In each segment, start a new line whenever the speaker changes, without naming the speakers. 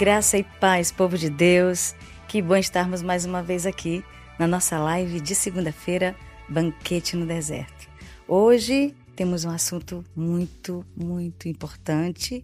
Graça e paz, povo de Deus. Que bom estarmos mais uma vez aqui na nossa live de segunda-feira, Banquete no Deserto. Hoje temos um assunto muito, muito importante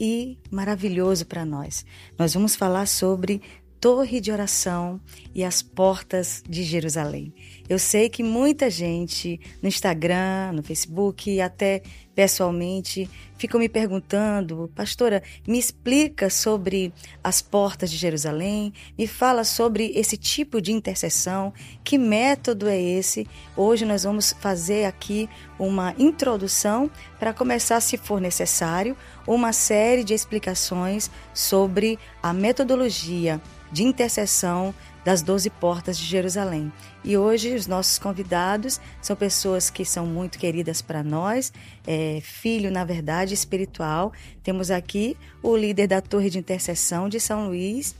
e maravilhoso para nós. Nós vamos falar sobre torre de oração e as portas de Jerusalém. Eu sei que muita gente no Instagram, no Facebook e até pessoalmente ficam me perguntando, pastora, me explica sobre as portas de Jerusalém, me fala sobre esse tipo de intercessão, que método é esse? Hoje nós vamos fazer aqui uma introdução para começar, se for necessário, uma série de explicações sobre a metodologia de intercessão das doze portas de Jerusalém. E hoje os nossos convidados são pessoas que são muito queridas para nós, é, filho, na verdade, espiritual. Temos aqui o líder da Torre de Intercessão de São Luís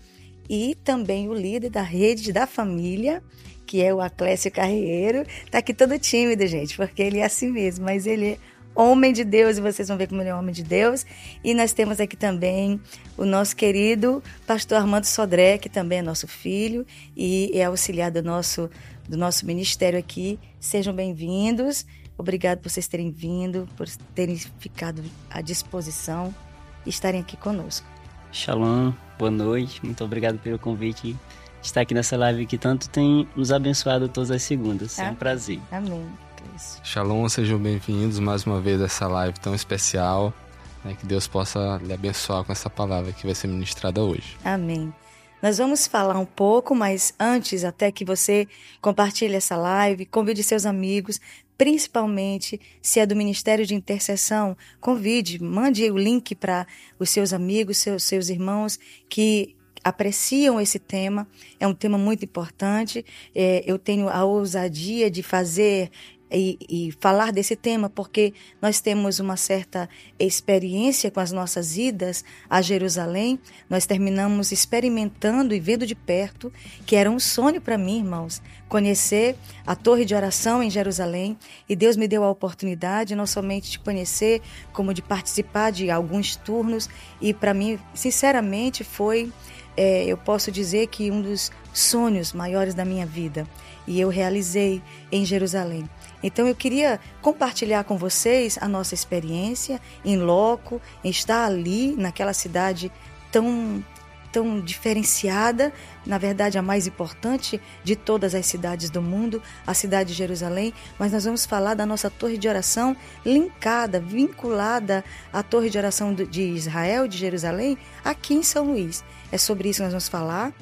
e também o líder da Rede da Família, que é o Aclésio Carreiro. Tá aqui todo tímido, gente, porque ele é assim mesmo, mas ele é homem de Deus, e vocês vão ver como ele é homem de Deus. E nós temos aqui também o nosso querido pastor Armando Sodré, que também é nosso filho e é auxiliar do nosso, do nosso ministério aqui. Sejam bem-vindos. Obrigado por vocês terem vindo, por terem ficado à disposição e estarem aqui conosco.
Shalom, boa noite. Muito obrigado pelo convite de estar aqui nessa live que tanto tem nos abençoado todas as segundas. É um prazer.
Amém.
Shalom, sejam bem-vindos mais uma vez a essa live tão especial. Né, que Deus possa lhe abençoar com essa palavra que vai ser ministrada hoje.
Amém. Nós vamos falar um pouco, mas antes, até que você compartilhe essa live, convide seus amigos, principalmente se é do Ministério de Intercessão, convide, mande o link para os seus amigos, seus, seus irmãos que apreciam esse tema. É um tema muito importante. É, eu tenho a ousadia de fazer e, e, falar desse tema, porque nós temos uma certa experiência com as nossas idas a Jerusalém. Nós terminamos experimentando e vendo de perto que era um sonho para mim, irmãos, conhecer a torre de oração em Jerusalém. E Deus me deu a oportunidade não somente de conhecer, como de participar de alguns turnos. E para mim, sinceramente, foi, é, eu posso dizer que um dos sonhos maiores da minha vida. E eu realizei em Jerusalém. Então eu queria compartilhar com vocês a nossa experiência em loco, em estar ali naquela cidade tão tão diferenciada, na verdade a mais importante de todas as cidades do mundo, a cidade de Jerusalém, mas nós vamos falar da nossa torre de oração linkada, vinculada à torre de oração de Israel, de Jerusalém, aqui em São Luís. É sobre isso que nós vamos falar.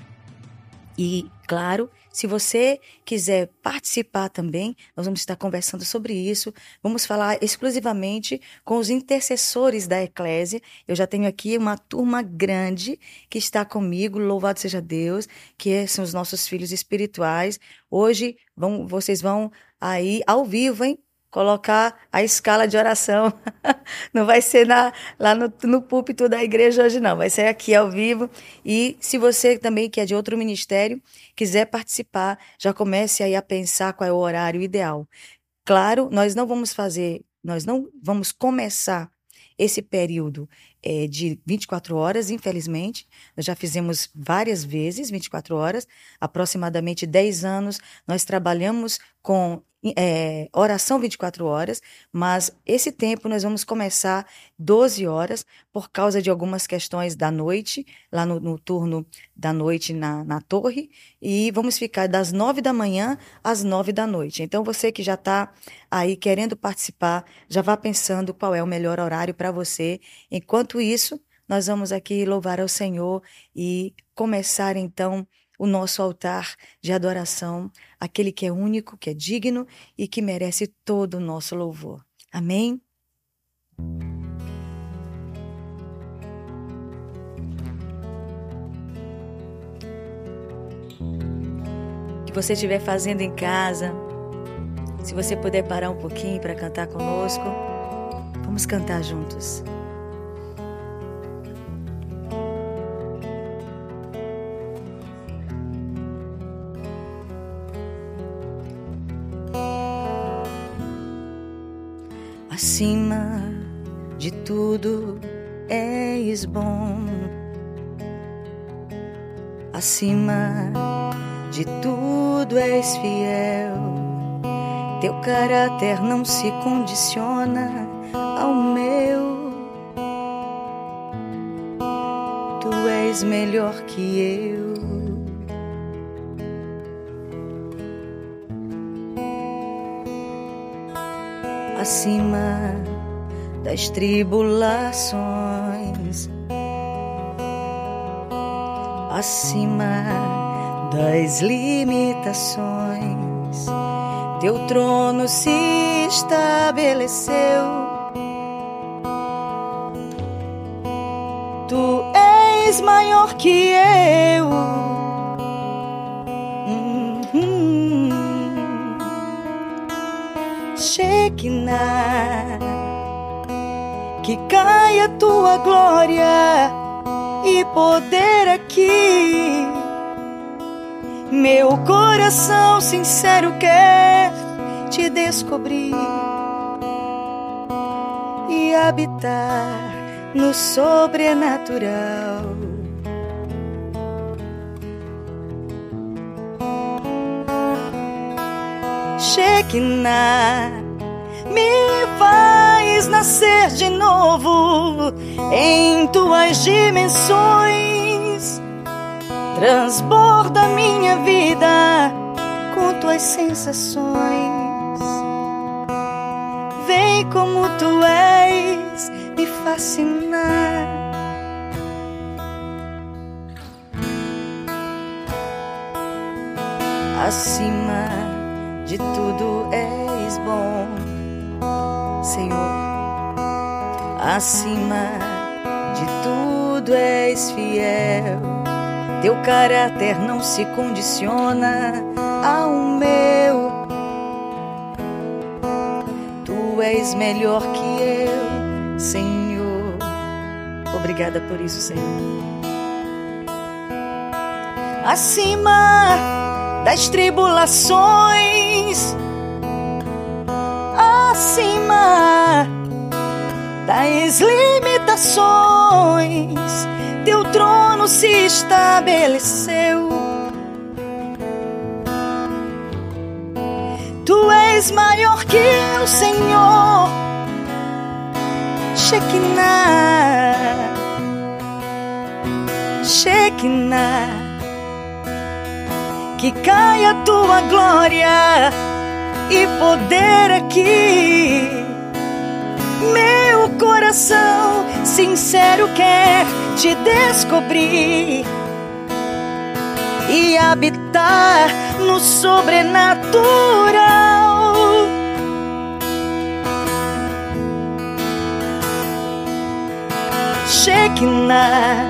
E, claro, se você quiser participar também, nós vamos estar conversando sobre isso. Vamos falar exclusivamente com os intercessores da Eclésia. Eu já tenho aqui uma turma grande que está comigo, louvado seja Deus, que são os nossos filhos espirituais. Hoje vão, vocês vão aí ao vivo, hein? Colocar a escala de oração. Não vai ser na, lá no, no púlpito da igreja hoje, não. Vai ser aqui ao vivo. E se você também, que é de outro ministério, quiser participar, já comece aí a pensar qual é o horário ideal. Claro, nós não vamos fazer, nós não vamos começar esse período é, de 24 horas, infelizmente. Nós já fizemos várias vezes 24 horas, aproximadamente 10 anos. Nós trabalhamos com é, oração 24 horas, mas esse tempo nós vamos começar 12 horas por causa de algumas questões da noite, lá no, no turno da noite na, na torre, e vamos ficar das 9 da manhã às 9 da noite. Então você que já está aí querendo participar, já vá pensando qual é o melhor horário para você. Enquanto isso, nós vamos aqui louvar ao Senhor e começar então o nosso altar de adoração, aquele que é único, que é digno e que merece todo o nosso louvor. Amém? que você estiver fazendo em casa, se você puder parar um pouquinho para cantar conosco, vamos cantar juntos. Acima de tudo és bom. acima de tudo és fiel. Teu caráter não se condiciona ao meu. Tu és melhor que eu. Acima das tribulações, acima das limitações. Teu trono se estabeleceu. Tu és maior que eu. Shekinah, que caia tua glória e poder aqui meu coração sincero quer te descobrir e habitar no sobrenatural. Shekinah me faz nascer de novo em tuas dimensões Transborda minha vida com tuas sensações. Vem como tu és me fascinar. Acima de tudo és bom, Senhor. Acima de tudo és fiel teu caráter não se condiciona ao meu. Tu és melhor que eu, Senhor. Obrigada por isso, Senhor. Acima das tribulações, acima das limitações teu trono se estabeleceu. Tu és maior que o Senhor, Shekinah, Shekinah, que caia tua glória e poder aqui. Meu coração sincero quer te descobrir e habitar no sobrenatural. Shekinah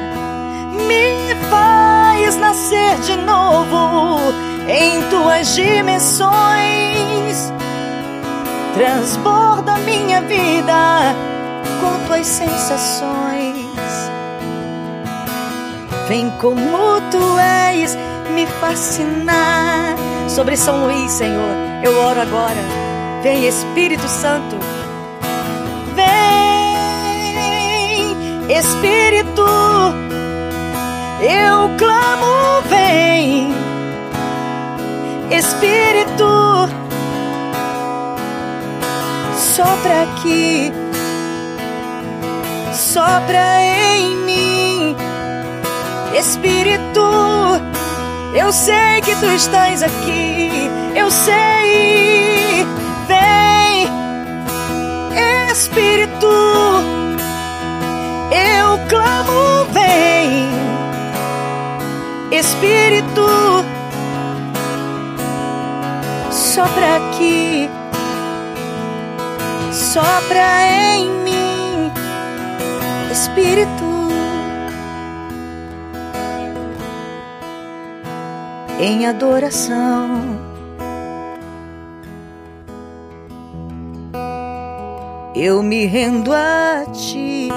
me faz nascer de novo em tuas dimensões. Transborda minha vida com tuas sensações. Vem como tu és me fascinar. Sobre São Luís, Senhor, eu oro agora. Vem Espírito Santo. Vem Espírito. Eu clamo, vem Espírito. Sopra aqui. Sopra em mim Espírito, eu sei que tu estás aqui, eu sei. Vem, Espírito, eu clamo, vem, Espírito, sopra aqui, sopra em mim, Espírito. em adoração. Eu me rendo a ti.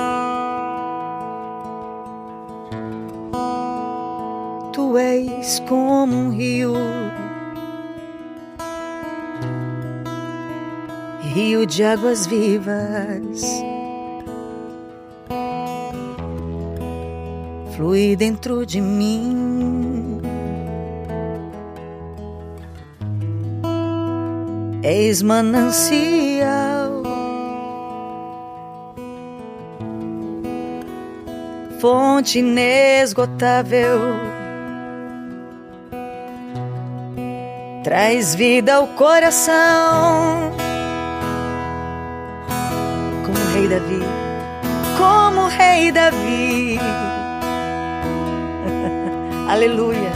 Tu és como um rio, rio de águas vivas. flui dentro de mim. És manancial, fonte inesgotável. Traz vida ao coração, rei Davi, como o rei Davi. Aleluia.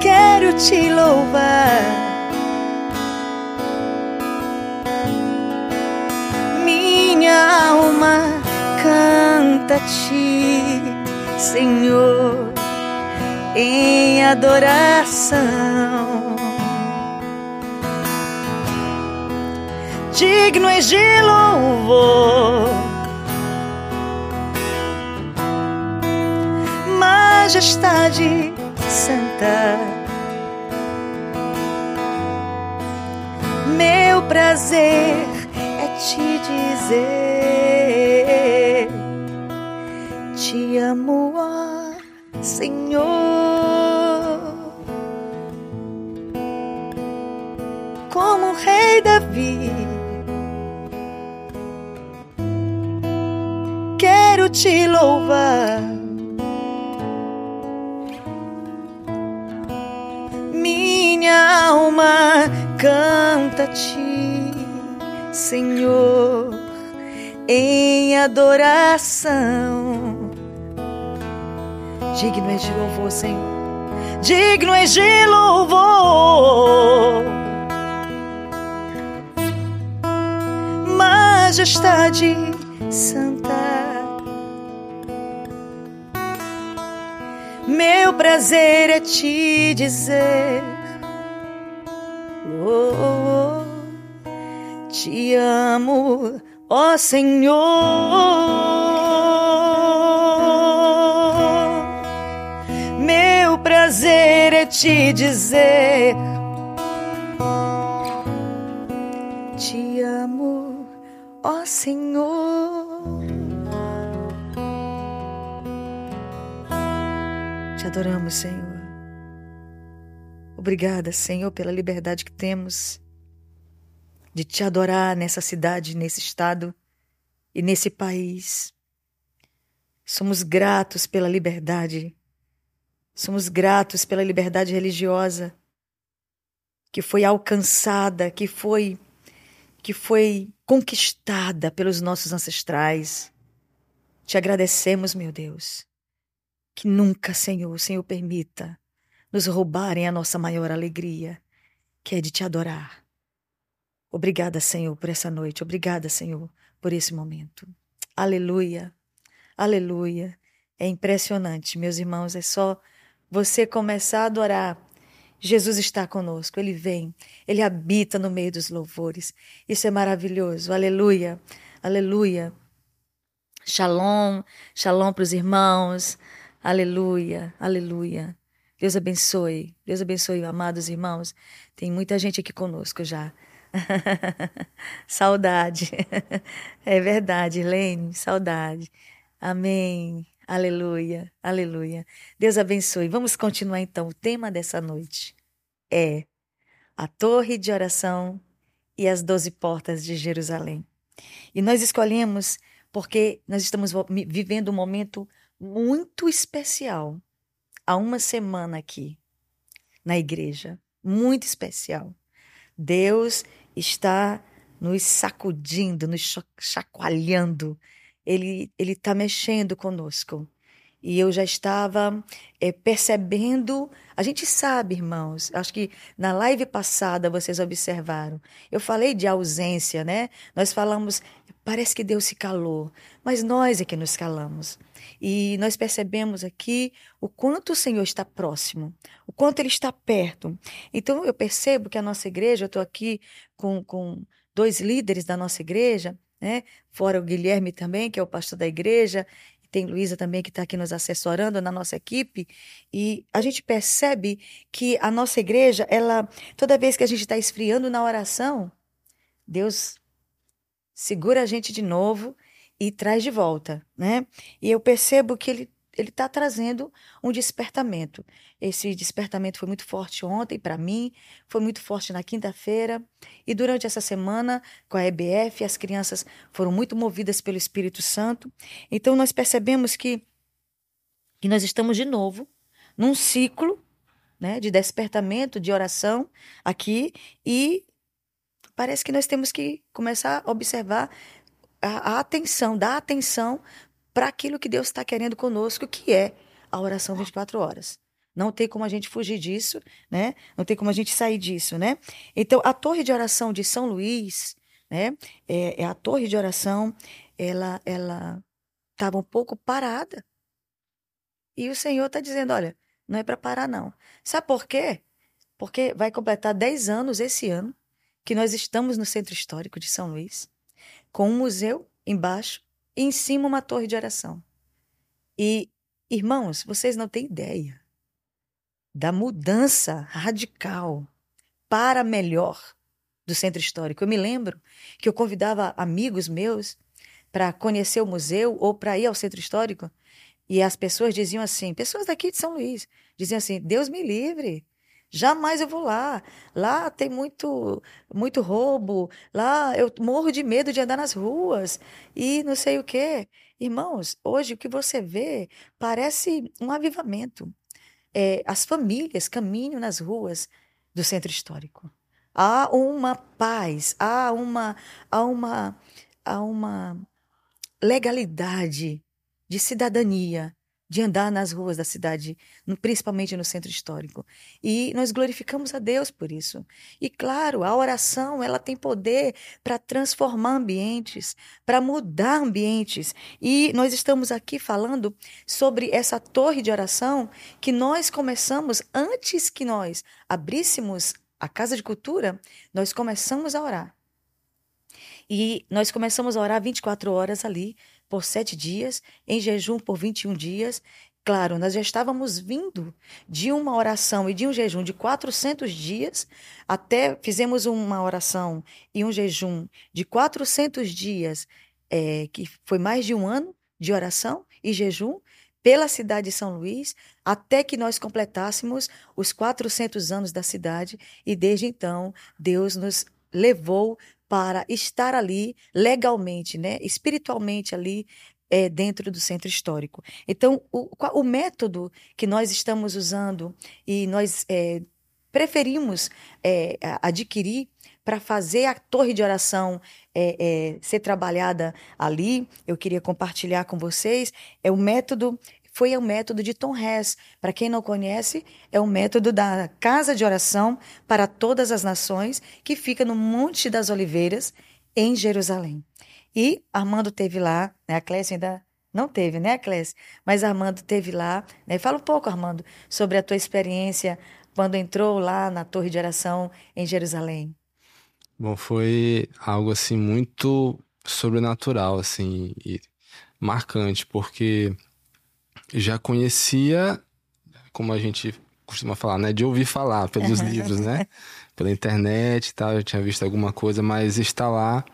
Quero te louvar. Minha alma canta-te, Senhor, em adoração. Digno és de louvor majestade santa. Meu prazer é te dizer: Te amo, ó Senhor. Como o rei Davi, te louvar minha alma canta-te, Senhor, em adoração. Digno és de louvor, Senhor. Digno és de louvor. Majestade santa. Meu prazer é te dizer oh, te amo, ó Senhor. Meu prazer é te dizer, te amo, ó Senhor. Adoramos, Senhor. Obrigada, Senhor, pela liberdade que temos de te adorar nessa cidade, nesse estado e nesse país. Somos gratos pela liberdade. Somos gratos pela liberdade religiosa que foi alcançada, que foi que foi conquistada pelos nossos ancestrais. Te agradecemos, meu Deus. Que nunca, Senhor, Senhor permita nos roubarem a nossa maior alegria, que é de te adorar. Obrigada, Senhor, por essa noite. Obrigada, Senhor, por esse momento. Aleluia. Aleluia. É impressionante, meus irmãos. É só você começar a adorar. Jesus está conosco, ele vem, ele habita no meio dos louvores. Isso é maravilhoso. Aleluia. Aleluia. Shalom, shalom para os irmãos. Aleluia, aleluia. Deus abençoe. Deus abençoe, amados irmãos. Tem muita gente aqui conosco já. saudade. é verdade, Helene, saudade. Amém. Aleluia, aleluia. Deus abençoe. Vamos continuar então. O tema dessa noite é a torre de oração e as doze portas de Jerusalém. E nós escolhemos porque nós estamos vivendo um momento muito especial há uma semana aqui na igreja, muito especial. Deus está nos sacudindo, nos chacoalhando. Ele ele está mexendo conosco. E eu já estava é, percebendo. A gente sabe, irmãos, acho que na live passada vocês observaram. Eu falei de ausência, né? Nós falamos, parece que Deus se calou, mas nós é que nos calamos. E nós percebemos aqui o quanto o Senhor está próximo, o quanto Ele está perto. Então eu percebo que a nossa igreja, eu estou aqui com, com dois líderes da nossa igreja, né? fora o Guilherme também, que é o pastor da igreja, tem Luísa também que está aqui nos assessorando na nossa equipe, e a gente percebe que a nossa igreja, ela, toda vez que a gente está esfriando na oração, Deus segura a gente de novo e traz de volta, né? E eu percebo que ele ele está trazendo um despertamento. Esse despertamento foi muito forte ontem para mim, foi muito forte na quinta-feira e durante essa semana com a EBF as crianças foram muito movidas pelo Espírito Santo. Então nós percebemos que que nós estamos de novo num ciclo, né, de despertamento, de oração aqui e parece que nós temos que começar a observar a, a atenção, dar atenção para aquilo que Deus está querendo conosco, que é a oração 24 horas. Não tem como a gente fugir disso, né? Não tem como a gente sair disso, né? Então, a torre de oração de São Luís, né? É, é a torre de oração, ela, ela estava um pouco parada. E o Senhor está dizendo, olha, não é para parar não. Sabe por quê? Porque vai completar 10 anos esse ano que nós estamos no Centro Histórico de São Luís, com um museu embaixo e em cima uma torre de oração. E, irmãos, vocês não têm ideia da mudança radical para melhor do centro histórico. Eu me lembro que eu convidava amigos meus para conhecer o museu ou para ir ao centro histórico e as pessoas diziam assim, pessoas daqui de São Luís, diziam assim: Deus me livre, Jamais eu vou lá. Lá tem muito, muito roubo. Lá eu morro de medo de andar nas ruas e não sei o quê. Irmãos, hoje o que você vê parece um avivamento. É, as famílias caminham nas ruas do centro histórico. Há uma paz, há uma, há uma, há uma legalidade de cidadania de andar nas ruas da cidade, principalmente no centro histórico. E nós glorificamos a Deus por isso. E claro, a oração, ela tem poder para transformar ambientes, para mudar ambientes. E nós estamos aqui falando sobre essa torre de oração que nós começamos antes que nós abríssemos a casa de cultura, nós começamos a orar. E nós começamos a orar 24 horas ali, por sete dias, em jejum por 21 dias. Claro, nós já estávamos vindo de uma oração e de um jejum de 400 dias, até fizemos uma oração e um jejum de 400 dias, é, que foi mais de um ano de oração e jejum, pela cidade de São Luís, até que nós completássemos os 400 anos da cidade, e desde então Deus nos levou para estar ali legalmente, né, espiritualmente ali é, dentro do centro histórico. Então, o, o método que nós estamos usando e nós é, preferimos é, adquirir para fazer a torre de oração é, é, ser trabalhada ali, eu queria compartilhar com vocês, é o método foi o método de Tom Hess. Para quem não conhece, é o método da Casa de Oração para Todas as Nações, que fica no Monte das Oliveiras, em Jerusalém. E Armando teve lá, né? A Clécia ainda não teve, né, Clécia? Mas Armando teve lá. Né? Fala um pouco, Armando, sobre a tua experiência quando entrou lá na Torre de Oração em Jerusalém.
Bom, foi algo assim muito sobrenatural, assim, e marcante, porque já conhecia, como a gente costuma falar, né? De ouvir falar pelos livros, né? Pela internet e tal, eu tinha visto alguma coisa, mas estar lá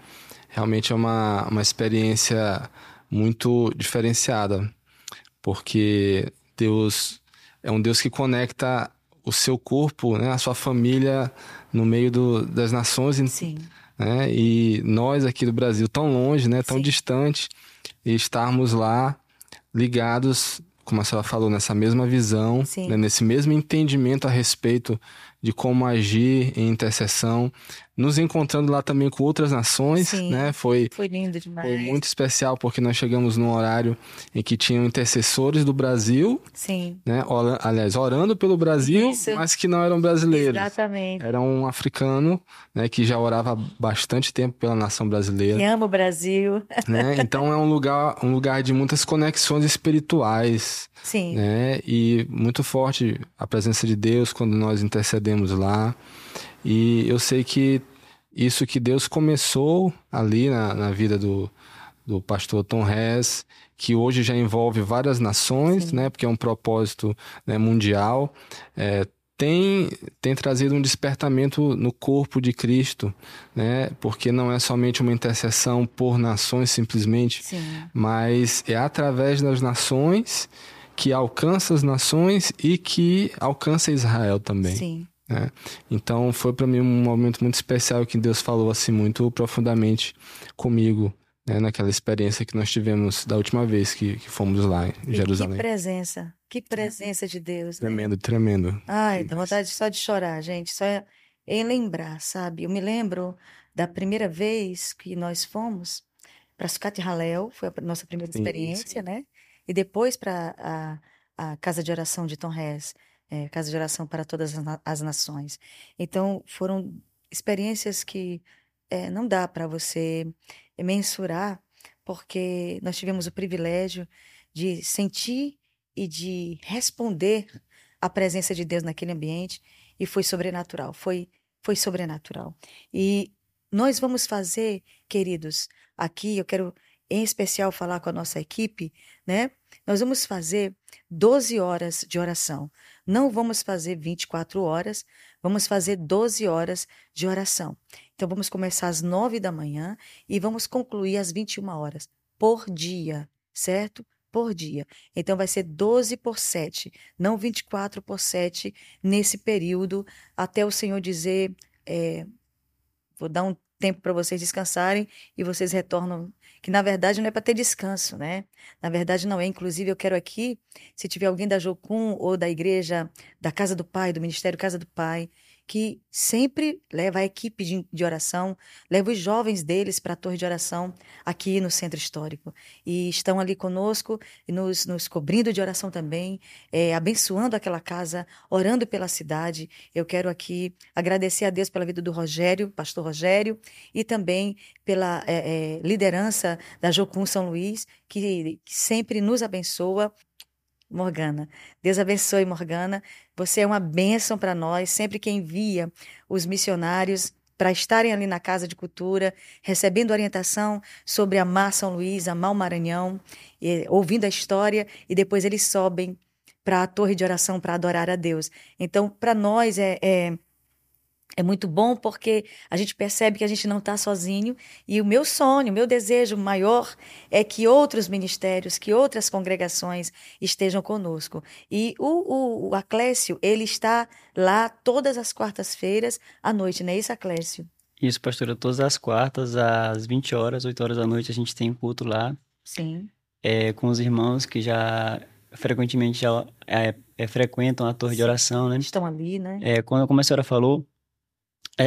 realmente é uma, uma experiência muito diferenciada, porque Deus é um Deus que conecta o seu corpo, né, a sua família no meio do, das nações.
Sim.
Né, e nós aqui do Brasil, tão longe, né, tão Sim. distante, e estarmos lá ligados, como a senhora falou, nessa mesma visão, né, nesse mesmo entendimento a respeito de como agir em intercessão, nos encontrando lá também com outras nações,
Sim,
né? Foi,
foi lindo demais.
Foi muito especial porque nós chegamos num horário em que tinham intercessores do Brasil,
Sim.
né? aliás, orando pelo Brasil,
Isso.
mas que não eram brasileiros.
Exatamente.
Era um africano, né, que já orava bastante tempo pela nação brasileira.
Que ama o Brasil.
Né? Então é um lugar, um lugar de muitas conexões espirituais.
Sim.
Né? E muito forte a presença de Deus quando nós intercedemos lá. E eu sei que isso que Deus começou ali na, na vida do, do pastor Tom Hess, que hoje já envolve várias nações, Sim. né, porque é um propósito né, mundial, é, tem, tem trazido um despertamento no corpo de Cristo, né, porque não é somente uma intercessão por nações simplesmente,
Sim.
mas é através das nações que alcança as nações e que alcança Israel também.
Sim.
Né? Então foi para mim um momento muito especial que Deus falou assim muito profundamente comigo né? naquela experiência que nós tivemos da última vez que, que fomos lá em
E
Jerusalém.
Que presença, que presença de Deus. né?
Tremendo, tremendo.
Ai, dá vontade só de chorar, gente. Só em lembrar, sabe? Eu me lembro da primeira vez que nós fomos para Sucat Halel, foi a nossa primeira
Sim,
experiência, né? E depois para a, a casa de oração de Tom Hess, é, casa de oração para todas as, na- as nações. Então, foram experiências que é, não dá para você mensurar, porque nós tivemos o privilégio de sentir e de responder à presença de Deus naquele ambiente e foi sobrenatural, foi foi sobrenatural. E nós vamos fazer, queridos, aqui eu quero em especial falar com a nossa equipe, né? Nós vamos fazer 12 horas de oração. Não vamos fazer 24 horas, vamos fazer 12 horas de oração. Então vamos começar às 9 da manhã e vamos concluir às 21 horas por dia, certo? Por dia. Então vai ser 12 por 7, não 24 por 7 nesse período, até o Senhor dizer: é, vou dar um tempo para vocês descansarem e vocês retornam. Que na verdade não é para ter descanso, né? Na verdade não é. Inclusive, eu quero aqui, se tiver alguém da Jocum ou da igreja, da Casa do Pai, do Ministério Casa do Pai, que sempre leva a equipe de, de oração, leva os jovens deles para a torre de oração aqui no centro histórico. E estão ali conosco, nos, nos cobrindo de oração também, é, abençoando aquela casa, orando pela cidade. Eu quero aqui agradecer a Deus pela vida do Rogério, pastor Rogério, e também pela é, é, liderança da Jocum São Luís, que, que sempre nos abençoa. Morgana. Deus abençoe, Morgana. Você é uma bênção para nós, sempre que envia os missionários para estarem ali na Casa de Cultura, recebendo orientação sobre amar São Luís, amar o Maranhão, e, ouvindo a história, e depois eles sobem para a torre de oração para adorar a Deus. Então, para nós é, é, é muito bom porque a gente percebe que a gente não está sozinho, e o meu sonho, o meu desejo maior é que outros ministérios, que outras congregações estejam conosco. E o, o, o Aclécio, ele está lá todas as quartas-feiras à noite, não é isso, Aclécio?
Isso, pastora, todas as quartas, às 20 horas, 8 horas da noite, a gente tem culto lá,
Sim.
é, com os irmãos que já frequentemente já é, é, frequentam a torre de
Sim.
oração, né?
Estão ali, né?
É, quando, como a senhora falou,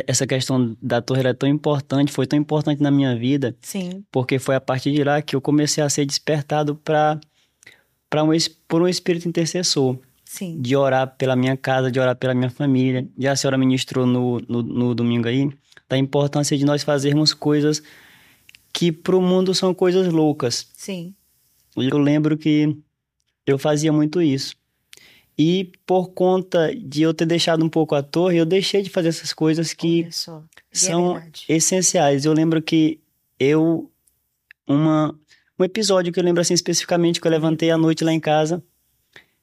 essa questão da torre era tão importante, foi tão importante na minha vida,
Sim.
porque foi a partir de lá que eu comecei a ser despertado para para um, por um espírito intercessor,
Sim.
de orar pela minha casa, de orar pela minha família. E a senhora ministrou no, no, no domingo aí da importância de nós fazermos coisas que para o mundo são coisas loucas.
Sim.
E eu lembro que eu fazia muito isso. E por conta de eu ter deixado um pouco a torre, eu deixei de fazer essas coisas que
é
são
verdade.
essenciais. Eu lembro que eu uma um episódio que eu lembro assim especificamente que eu levantei à noite lá em casa,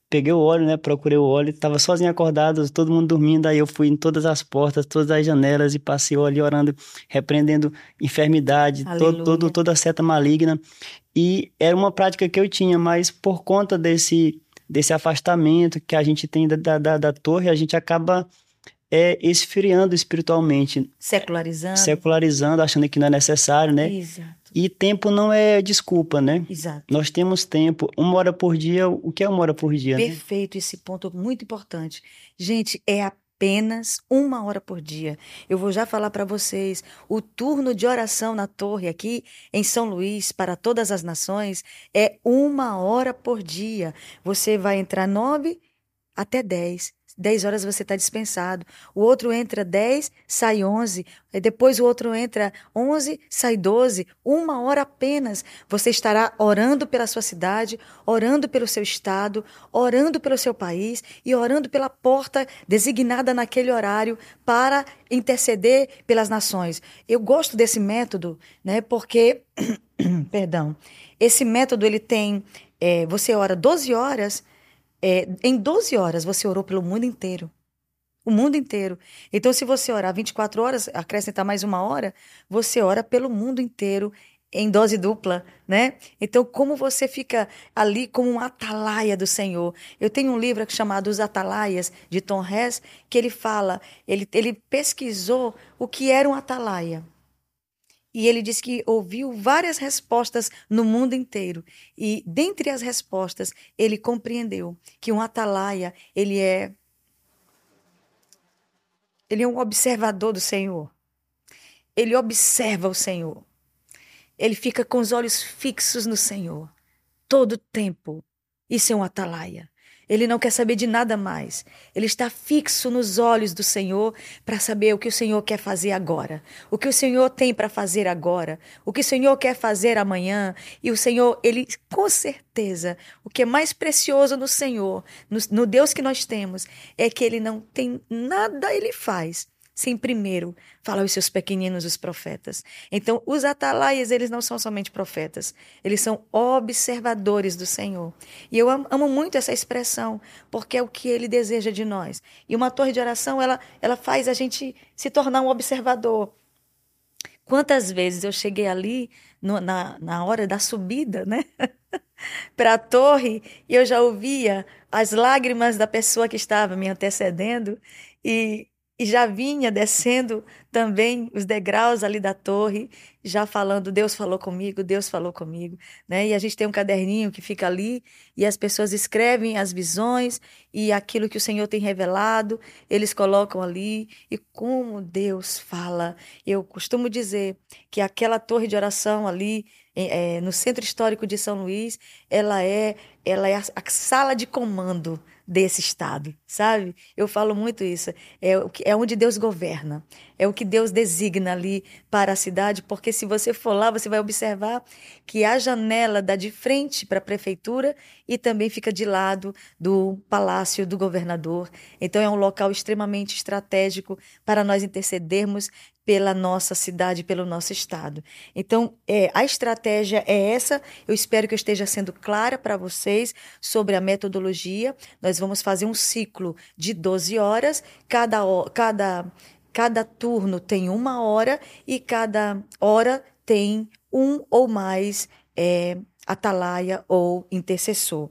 peguei o óleo, né, procurei o óleo, tava sozinho acordado, todo mundo dormindo, aí eu fui em todas as portas, todas as janelas e passei o óleo orando, repreendendo enfermidade, todo, todo toda seta maligna. E era uma prática que eu tinha, mas por conta desse desse afastamento que a gente tem da, da, da, torre, a gente acaba é, esfriando espiritualmente,
Secularizando.
secularizando, achando que não é necessário, né?
Exato.
E tempo não é desculpa, né?
Exato.
Nós temos tempo, uma hora por dia, o que é uma hora por dia, né?
Perfeito, esse ponto muito importante. Gente, é apenas uma hora por dia. Eu vou já falar para vocês, o turno de oração na torre aqui em São Luís para todas as nações é uma hora por dia. Você vai entrar nove até dez. Dez horas você está dispensado. O outro entra dez, sai onze. E Depois o outro entra onze, sai doze. Uma hora apenas. Você estará orando pela sua cidade, orando pelo seu estado, orando pelo seu país e orando pela porta designada naquele horário para interceder pelas nações. Eu gosto desse método, né? Porque, perdão, esse método ele tem, é, você ora 12 horas, é, em 12 horas você orou pelo mundo inteiro. O mundo inteiro. Então, se você orar 24 horas, acrescentar mais uma hora, você ora pelo mundo inteiro em dose dupla, né? Então, como você fica ali como um atalaia do Senhor. Eu tenho um livro chamado Os Atalaias, de Tom Hess, que ele fala, ele, ele pesquisou o que era um atalaia. E ele diz que ouviu várias respostas no mundo inteiro. E dentre as respostas, ele compreendeu que um atalaia, ele é ele é um observador do Senhor. Ele observa o Senhor. Ele fica com os olhos fixos no Senhor todo tempo. Isso é um atalaia. Ele não quer saber de nada mais. Ele está fixo nos olhos do Senhor para saber o que o Senhor quer fazer agora, o que o Senhor tem para fazer agora, o que o Senhor quer fazer amanhã. E o Senhor, ele com certeza, o que é mais precioso no Senhor, no, no Deus que nós temos, é que ele não tem nada ele faz sem primeiro falar os seus pequeninos, os profetas. Então, os atalaias, eles não são somente profetas, eles são observadores do Senhor. E eu amo muito essa expressão, porque é o que ele deseja de nós. E uma torre de oração, ela, ela faz a gente se tornar um observador. Quantas vezes eu cheguei ali no, na, na hora da subida, né? para a torre, e eu já ouvia as lágrimas da pessoa que estava me antecedendo, e e já vinha descendo também os degraus ali da torre, já falando, Deus falou comigo, Deus falou comigo, né? E a gente tem um caderninho que fica ali e as pessoas escrevem as visões e aquilo que o Senhor tem revelado, eles colocam ali e como Deus fala. Eu costumo dizer que aquela torre de oração ali é, no Centro Histórico de São Luís, ela é, ela é a, a sala de comando desse estado, sabe? Eu falo muito isso. É, é onde Deus governa, é o que Deus designa ali para a cidade, porque se você for lá, você vai observar que a janela dá de frente para a prefeitura e também fica de lado do palácio do governador. Então é um local extremamente estratégico para nós intercedermos pela nossa cidade, pelo nosso estado. Então, é, a estratégia é essa. Eu espero que eu esteja sendo clara para vocês sobre a metodologia. Nós vamos fazer um ciclo de 12 horas, cada, cada, cada turno tem uma hora e cada hora tem um ou mais é, atalaia ou intercessor.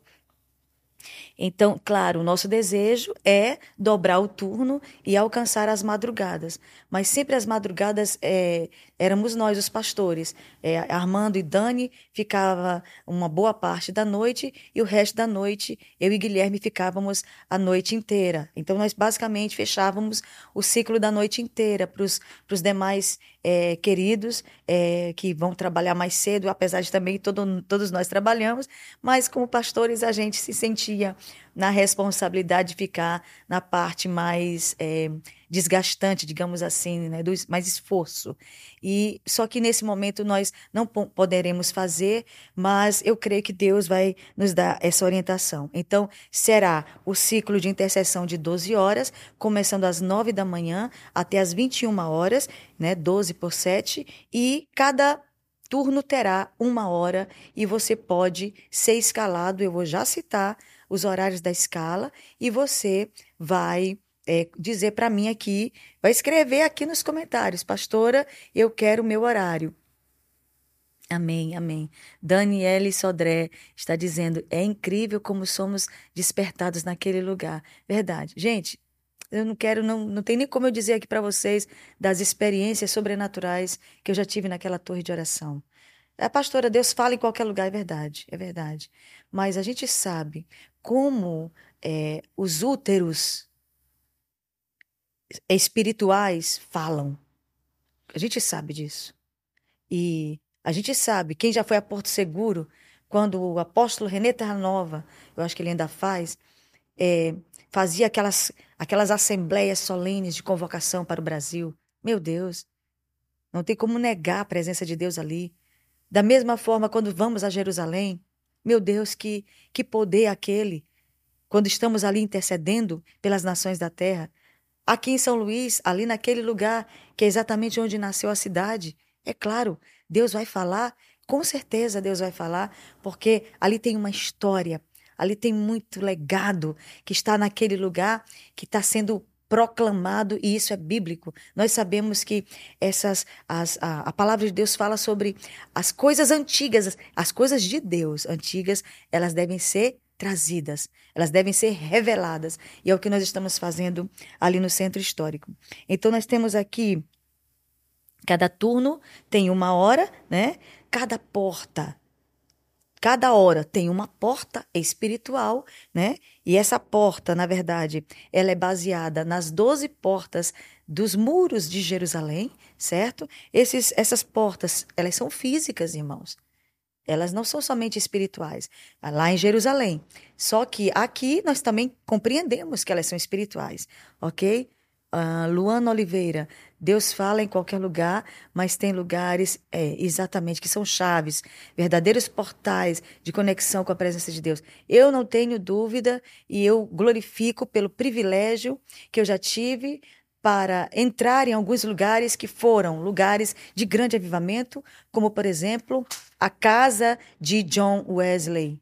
Então, claro, o nosso desejo é dobrar o turno e alcançar as madrugadas. Mas sempre as madrugadas é, éramos nós, os pastores. É, Armando e Dani ficava uma boa parte da noite e o resto da noite eu e Guilherme ficávamos a noite inteira. Então, nós basicamente fechávamos o ciclo da noite inteira para os demais é, queridos é, que vão trabalhar mais cedo, apesar de também todo, todos nós trabalhamos, mas como pastores a gente se sentia na responsabilidade de ficar na parte mais é, desgastante, digamos assim, né, do mais esforço. E só que nesse momento nós não poderemos fazer, mas eu creio que Deus vai nos dar essa orientação. Então, será o ciclo de intercessão de 12 horas, começando às 9 da manhã até às 21 horas, né, 12 por 7, e cada turno terá uma hora e você pode ser escalado. Eu vou já citar os horários da escala e você vai é, dizer para mim aqui, vai escrever aqui nos comentários, pastora, eu quero o meu horário. Amém, amém. Daniele Sodré está dizendo: é incrível como somos despertados naquele lugar. Verdade. Gente, eu não quero, não, não tem nem como eu dizer aqui para vocês das experiências sobrenaturais que eu já tive naquela torre de oração. A pastora, Deus fala em qualquer lugar, é verdade, é verdade. Mas a gente sabe como é, os úteros espirituais falam. A gente sabe disso. E a gente sabe, quem já foi a Porto Seguro, quando o apóstolo René Terranova, eu acho que ele ainda faz, é, fazia aquelas, aquelas assembleias solenes de convocação para o Brasil. Meu Deus, não tem como negar a presença de Deus ali. Da mesma forma, quando vamos a Jerusalém, meu Deus, que, que poder aquele, quando estamos ali intercedendo pelas nações da terra. Aqui em São Luís, ali naquele lugar, que é exatamente onde nasceu a cidade, é claro, Deus vai falar, com certeza Deus vai falar, porque ali tem uma história, ali tem muito legado que está naquele lugar que está sendo proclamado e isso é bíblico. Nós sabemos que essas as, a, a palavra de Deus fala sobre as coisas antigas, as coisas de Deus antigas, elas devem ser trazidas, elas devem ser reveladas. E é o que nós estamos fazendo ali no centro histórico. Então nós temos aqui cada turno tem uma hora, né? Cada porta Cada hora tem uma porta espiritual, né? E essa porta, na verdade, ela é baseada nas doze portas dos muros de Jerusalém, certo? Esses, essas portas, elas são físicas, irmãos. Elas não são somente espirituais, lá em Jerusalém. Só que aqui nós também compreendemos que elas são espirituais, ok? Uh, Luana Oliveira, Deus fala em qualquer lugar, mas tem lugares, é, exatamente, que são chaves, verdadeiros portais de conexão com a presença de Deus. Eu não tenho dúvida e eu glorifico pelo privilégio que eu já tive para entrar em alguns lugares que foram lugares de grande avivamento, como, por exemplo, a casa de John Wesley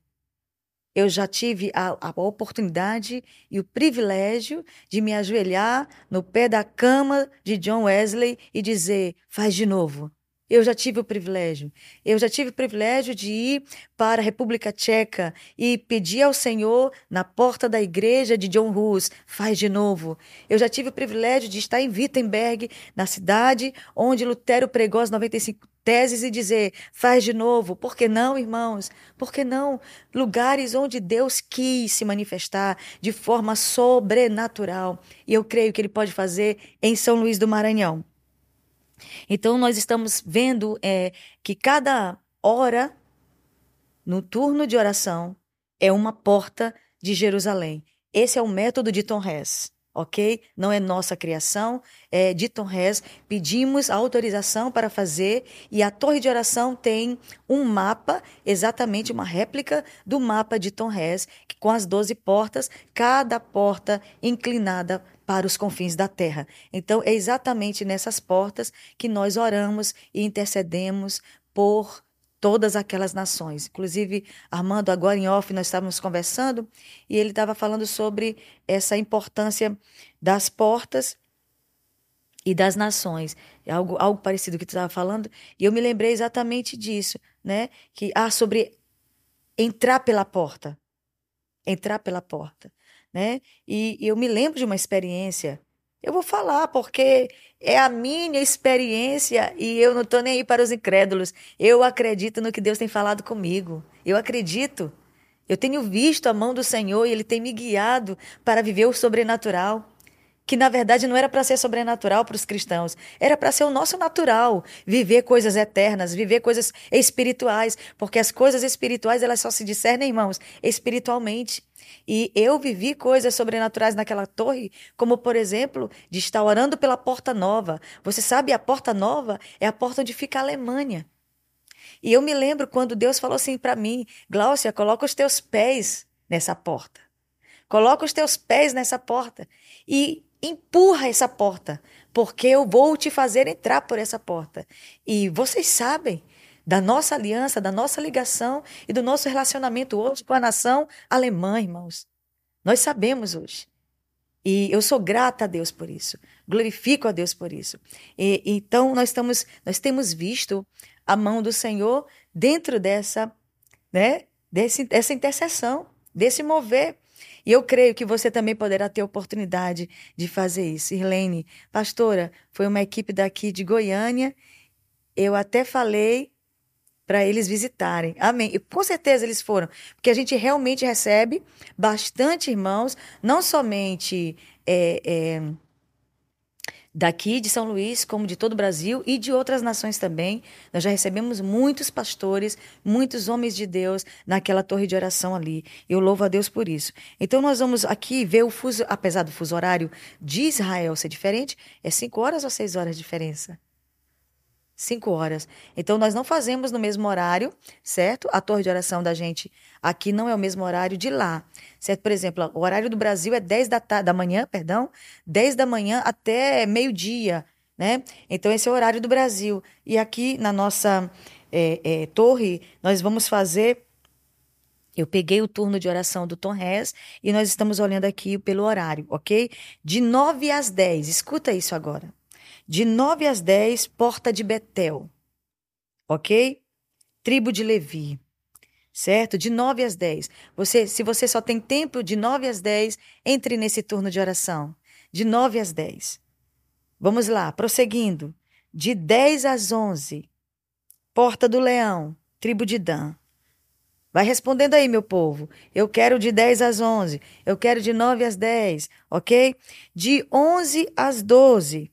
eu já tive a, a, oportunidade e o privilégio de me ajoelhar no pé da cama de John Wesley e dizer: faz de novo. Eu já tive o privilégio. Eu já tive o privilégio de ir para a República Tcheca e pedir ao Senhor na porta da igreja de John Hus, faz de novo. Eu já tive o privilégio de estar em Wittenberg, na cidade onde Lutero pregou as 95 teses e dizer, faz de novo. Por que não, irmãos? Por que não? Lugares onde Deus quis se manifestar de forma sobrenatural. E eu creio que Ele pode fazer em São Luís do Maranhão. Então, nós estamos vendo é, que cada hora no turno de oração é uma porta de Jerusalém. Esse é o método de Tom Hess ok? Não é nossa criação, é de Tom Hess. Pedimos autorização para fazer e a torre de oração tem um mapa, exatamente uma réplica do mapa de Tom Hess, com as 12 portas, cada porta inclinada para os confins da terra. Então, é exatamente nessas portas que nós oramos e intercedemos por todas aquelas nações. Inclusive, Armando, agora em off, nós estávamos conversando e ele estava falando sobre essa importância das portas e das nações. É algo, algo parecido que tu estava falando. E eu me lembrei exatamente disso, né? Que, ah, sobre entrar pela porta. Entrar pela porta, né? E, e eu me lembro de uma experiência eu vou falar, porque é a minha experiência e eu não estou nem aí para os incrédulos. Eu acredito no que Deus tem falado comigo. Eu acredito. Eu tenho visto a mão do Senhor e Ele tem me guiado para viver o sobrenatural. Que na verdade não era para ser sobrenatural para os cristãos, era para ser o nosso natural, viver coisas eternas, viver coisas espirituais, porque as coisas espirituais elas só se discernem, irmãos, espiritualmente. E eu vivi coisas sobrenaturais naquela torre, como, por exemplo, de estar orando pela porta nova. Você sabe, a porta nova é a porta onde fica a Alemanha. E eu me lembro quando Deus falou assim para mim: Gláucia, coloca os teus pés nessa porta. Coloca os teus pés nessa porta e empurra essa porta, porque eu vou te fazer entrar por essa porta. E vocês sabem da nossa aliança, da nossa ligação e do nosso relacionamento hoje com a nação alemã, irmãos. Nós sabemos hoje. E eu sou grata a Deus por isso. Glorifico a Deus por isso. E, então nós estamos, nós temos visto a mão do Senhor dentro dessa, né, desse, dessa intercessão, desse mover. E eu creio que você também poderá ter oportunidade de fazer isso. Irlene, pastora, foi uma equipe daqui de Goiânia. Eu até falei para eles visitarem. Amém. E com certeza eles foram, porque a gente realmente recebe bastante irmãos, não somente é, é, daqui de São Luís, como de todo o Brasil e de outras nações também. Nós já recebemos muitos pastores, muitos homens de Deus naquela torre de oração ali. Eu louvo a Deus por isso. Então nós vamos aqui ver o fuso, apesar do fuso horário de Israel ser diferente, é cinco horas ou seis horas de diferença? Cinco horas. Então, nós não fazemos no mesmo horário, certo? A torre de oração da gente aqui não é o mesmo horário de lá, certo? Por exemplo, o horário do Brasil é 10 da, da manhã, perdão, 10 da manhã até meio-dia, né? Então, esse é o horário do Brasil. E aqui na nossa é, é, torre, nós vamos fazer Eu peguei o turno de oração do Tom Hess e nós estamos olhando aqui pelo horário, ok? De 9 às 10, escuta isso agora. De 9 às 10, Porta de Betel, ok? Tribo de Levi, certo? De 9 às 10. Você, se você só tem tempo de 9 às 10, entre nesse turno de oração. De 9 às 10. Vamos lá, prosseguindo. De 10 às 11, Porta do Leão, tribo de Dan. Vai respondendo aí, meu povo. Eu quero de 10 às 11. Eu quero de 9 às 10, ok? De 11 às 12.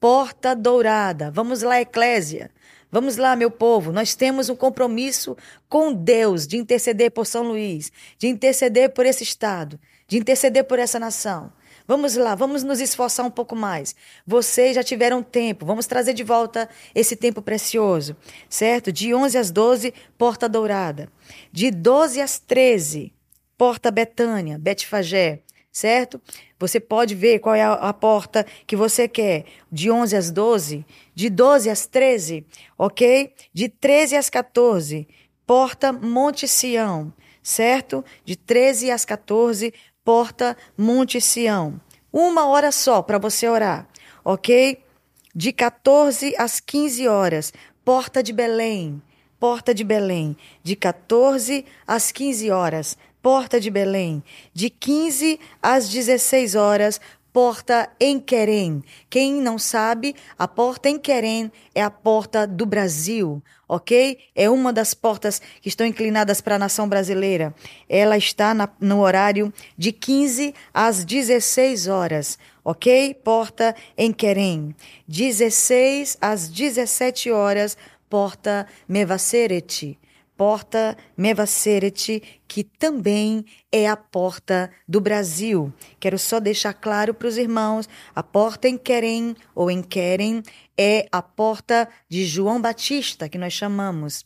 Porta Dourada. Vamos lá, Eclésia. Vamos lá, meu povo. Nós temos um compromisso com Deus de interceder por São Luís, de interceder por esse estado, de interceder por essa nação. Vamos lá, vamos nos esforçar um pouco mais. Vocês já tiveram tempo, vamos trazer de volta esse tempo precioso, certo? De 11 às 12, Porta Dourada. De 12 às 13, Porta Betânia, Betfagé, certo? Você pode ver qual é a, a, porta que você quer. De 11 às 12, de 12 às 13, ok? De 13 às 14, Porta Monte Sião, certo? De 13 às 14, porta Monte Sião. Uma hora só para você orar, ok? De 14 às 15 horas, porta de Belém. Porta de Belém. De 14 às 15 horas, porta de Belém. De 15 às 16 horas, porta em Querem. Quem não sabe, a porta em Querem é a porta do Brasil, ok? É uma das portas que estão inclinadas para a nação brasileira. Ela está na, no horário de 15 às 16 horas, ok? Porta em Querem. 16 às 17 horas, porta Mevaceret porta Mevaceret, que também é a porta do Brasil. Quero só deixar claro para os irmãos, a porta em Querem ou em Querem é a porta de João Batista, que nós chamamos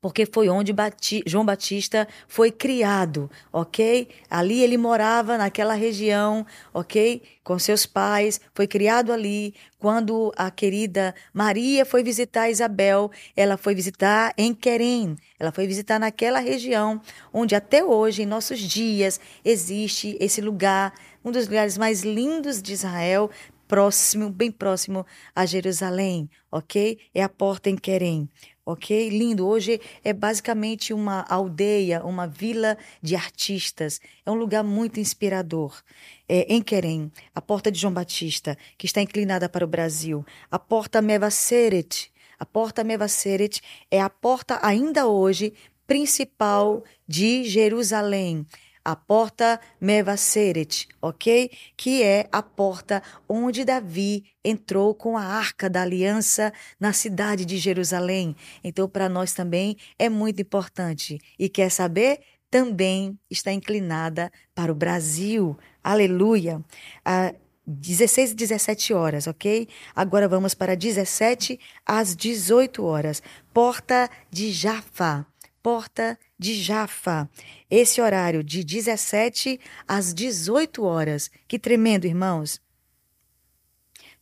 porque foi onde Bati João Batista foi criado, ok? Ali ele morava naquela região, ok? Com seus pais, foi criado ali. Quando a querida Maria foi visitar Isabel, ela foi visitar em Querem, ela foi visitar naquela região onde até hoje, em nossos dias, existe esse lugar, um dos lugares mais lindos de Israel, próximo, bem próximo a Jerusalém, ok? É a porta em Querem ok? Lindo. Hoje é basicamente uma aldeia, uma vila de artistas. É um lugar muito inspirador. É, em Querem, a porta de João Batista, que está inclinada para o Brasil. A porta Mevaseret. A porta Mevaseret é a porta ainda hoje principal de Jerusalém a porta Mevaseret, ok? Que é a porta onde Davi entrou com a arca da aliança na cidade de Jerusalém. Então, para nós também é muito importante. E quer saber? Também está inclinada para o Brasil. Aleluia! A 16 e 17 horas, ok? Agora vamos para 17 às 18 horas. Porta de Jafá porta de Jafa. Esse horário de 17 às 18 horas. Que tremendo, irmãos.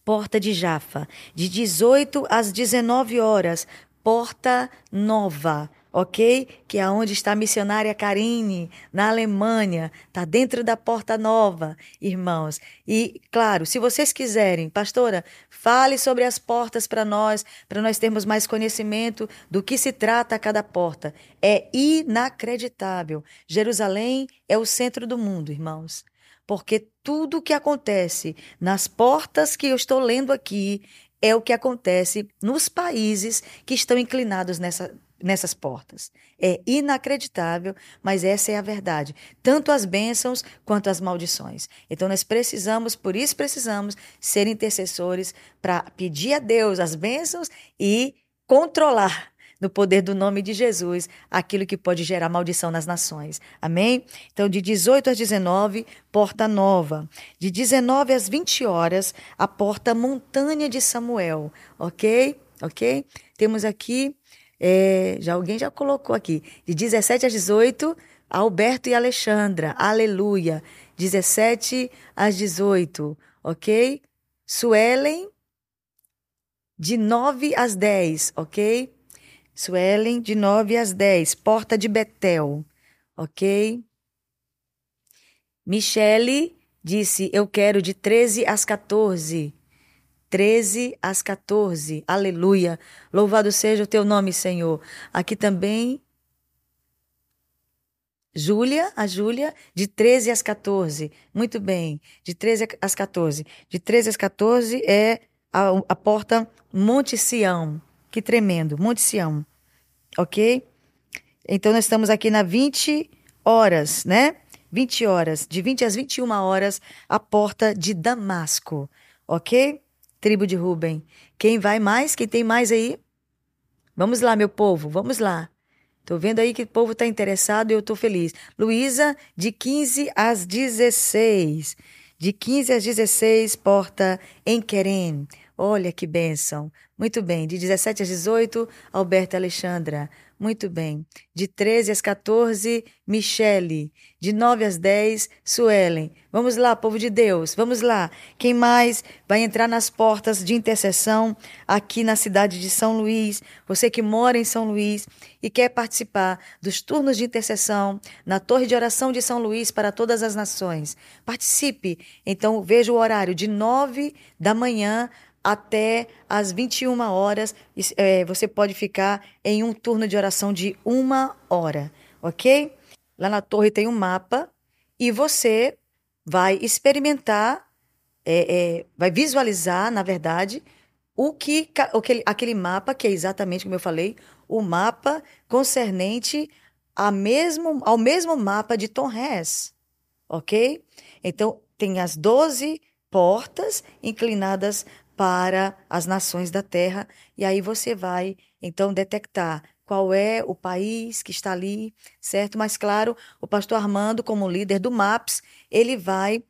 Porta de Jafa, de 18 às 19 horas. Porta Nova ok? Que é onde está a missionária Karine, na Alemanha, está dentro da Porta Nova, irmãos. E, claro, se vocês quiserem, pastora, fale sobre as portas para nós, para nós termos mais conhecimento do que se trata cada porta. É inacreditável. Jerusalém é o centro do mundo, irmãos. Porque tudo o que acontece nas portas que eu estou lendo aqui é o que acontece nos países que estão inclinados nessa, nessas portas. É inacreditável, mas essa é a verdade. Tanto as bênçãos quanto as maldições. Então nós precisamos, por isso precisamos ser intercessores para pedir a Deus as bênçãos e controlar no poder do nome de Jesus aquilo que pode gerar maldição nas nações. Amém? Então, de 18 às 19, porta nova. De 19 às 20 horas, a porta montanha de Samuel. Ok? Ok? Temos aqui é, já alguém já colocou aqui. De 17 às 18, Alberto e Alexandra. Aleluia. 17 às 18, ok? Suelen, de 9 às 10, ok? Suelen, de 9 às 10. Porta de Betel. Ok? Michele disse: Eu quero de 13 às 14. 13 às 14. Aleluia. Louvado seja o teu nome, Senhor. Aqui também. Júlia, a Júlia, de 13 às 14. Muito bem. De 13 às 14. De 13 às 14 é a, a porta Monte Sião. Que tremendo. Monte Sião. Ok? Então, nós estamos aqui na 20 horas, né? 20 horas, de 20 às 21 horas, a porta de Damasco, ok? Tribo de Ruben. Quem vai mais? Quem tem mais aí? Vamos lá, meu povo, vamos lá. Tô vendo aí que o povo está interessado e eu tô feliz. Luísa, de 15 às 16. De 15 às 16, porta em Querem. Olha que bênção. Muito bem. De 17 às 18, Alberta Alexandra. Muito bem. De 13 às 14, Michele. De 9 às 10, Suelen. Vamos lá, povo de Deus, vamos lá. Quem mais vai entrar nas portas de intercessão aqui na cidade de São Luís? Você que mora em São Luís e quer participar dos turnos de intercessão na Torre de Oração de São Luís para todas as nações. Participe. Então, veja o horário de 9 da manhã até às 21 horas. É, você pode ficar em um turno de oração de uma hora, ok? Lá na torre tem um mapa e você vai experimentar, é, é, vai visualizar, na verdade, o que aquele, aquele mapa, que é exatamente como eu falei, o mapa concernente a mesmo, ao mesmo mapa de Tom Hess, ok? Então, tem as 12 portas inclinadas para as nações da terra, e aí você vai então detectar qual é o país que está ali, certo? Mas claro, o pastor Armando, como líder do MAPS, ele vai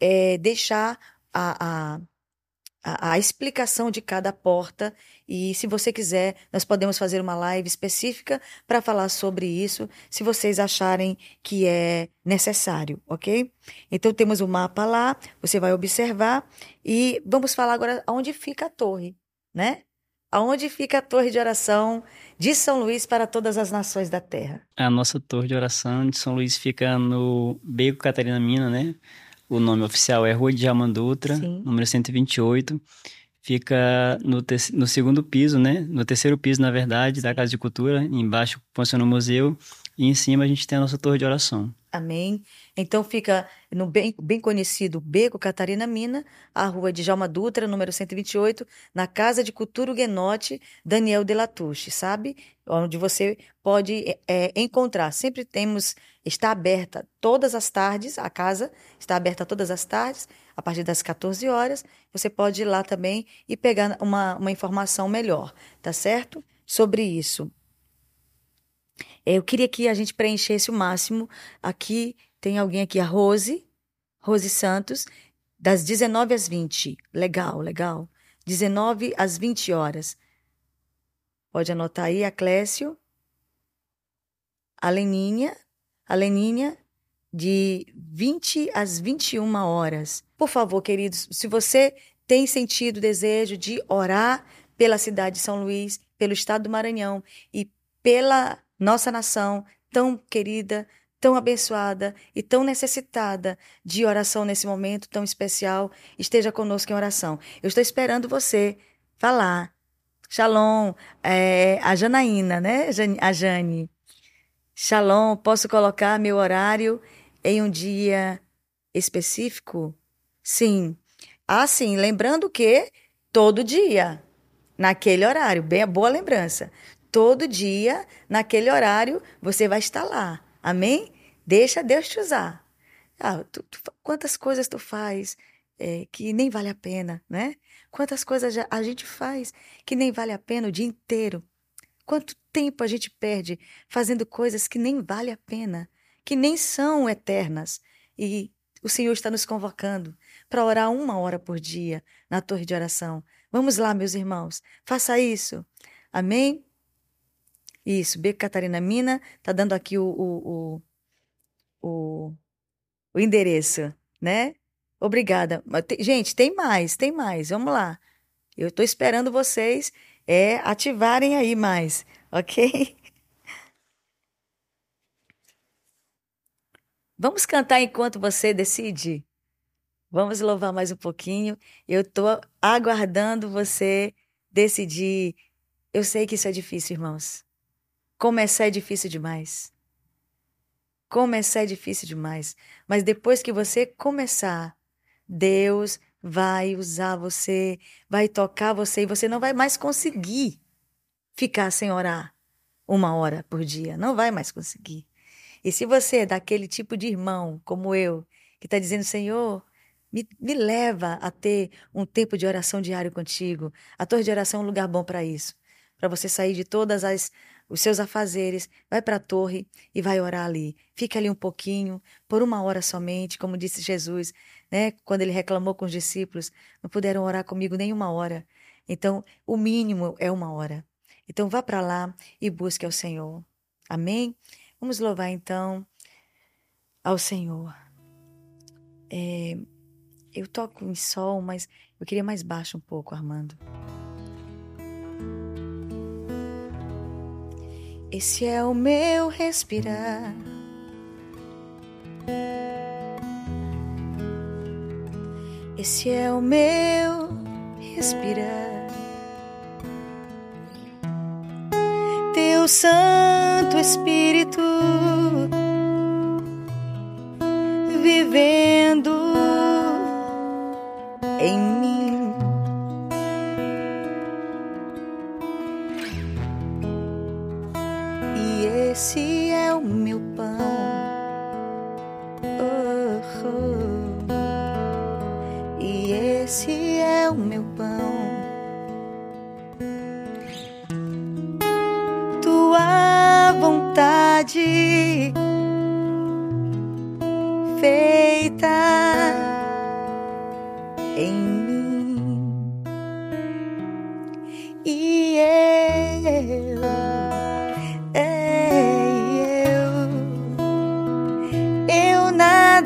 é, deixar a, a a, a, explicação de cada porta. E se você quiser, nós podemos fazer uma live específica para falar sobre isso, se vocês acharem que é necessário, ok? Então temos o mapa lá, você vai observar e vamos falar agora onde fica a torre, né? Aonde fica a torre de oração de São Luís para todas as nações da terra?
A nossa torre de oração de São Luís fica no Beco Catarina Mina, né? O nome oficial é Rua de Jamandutra, Sim. número 128. Fica no, no segundo piso, né? No terceiro piso, na verdade, da Casa de Cultura. Embaixo funciona o museu. E em cima a gente tem a nossa torre de oração.
Amém. Então fica no bem, bem conhecido Beco Catarina Mina, a rua de Jalma Dutra, número 128, na Casa de Cultura Huguenote, Daniel de Latouche, sabe? Onde você pode é, encontrar. Sempre temos, está aberta todas as tardes, a casa está aberta todas as tardes, a partir das 14 horas. Você pode ir lá também e pegar uma, uma informação melhor, tá certo? Sobre isso. Eu queria que a gente preenchesse o máximo. Aqui tem alguém aqui, a Rose, Rose Santos, das 19 às 20. Legal, legal. 19 às 20 horas. Pode anotar aí, a Clécio. A Leninha, a Leninha, de 20 às 21 horas. Por favor, queridos, se você tem sentido desejo de orar pela cidade de São Luís, pelo estado do Maranhão e pela nossa nação tão querida, tão abençoada e tão necessitada de oração nesse momento tão especial, esteja conosco em oração. Eu estou esperando você falar. Shalom, é, a Janaína, né? A Jane. Shalom, posso colocar meu horário em um dia específico? Sim. Ah, sim. Lembrando que todo dia, naquele horário, bem boa lembrança. Todo dia, naquele horário, você vai estar lá. Amém? Deixa Deus te usar. Ah, tu, tu, quantas coisas tu faz é, que nem vale a pena, né? Quantas coisas a gente faz que nem vale a pena o dia inteiro. Quanto tempo a gente perde fazendo coisas que nem vale a pena, que nem são eternas. E o Senhor está nos convocando para orar uma hora por dia na torre de oração. Vamos lá, meus irmãos, faça isso. Amém? Isso, Beco Catarina Mina, tá dando aqui o, o, o o, o endereço, né? Obrigada. Gente, tem mais, tem mais. Vamos lá. Eu estou esperando vocês é, ativarem aí mais, ok? Vamos cantar enquanto você decide? Vamos louvar mais um pouquinho. Eu estou aguardando você decidir. Eu sei que isso é difícil, irmãos. Começar é difícil demais. Começar é difícil demais. Mas depois que você começar, Deus vai usar você, vai tocar você e você não vai mais conseguir ficar sem orar uma hora por dia. Não vai mais conseguir. E se você é daquele tipo de irmão como eu, que está dizendo, Senhor, me, me, leva a ter um tempo de oração diário contigo. A torre de oração é um lugar bom para isso. Para você sair de todas as os seus afazeres, vai para a torre e vai orar ali. Fica ali um pouquinho, por uma hora somente, como disse Jesus, né? Quando ele reclamou com os discípulos, não puderam orar comigo nem uma hora. Então, o mínimo é uma hora. Então, vá para lá e busque ao Senhor. Amém? Vamos louvar então ao Senhor. É, eu toco em sol, mas eu queria mais baixo um pouco, Armando. Esse é o meu respirar. Esse é o meu respirar. Teu Santo Espírito vivendo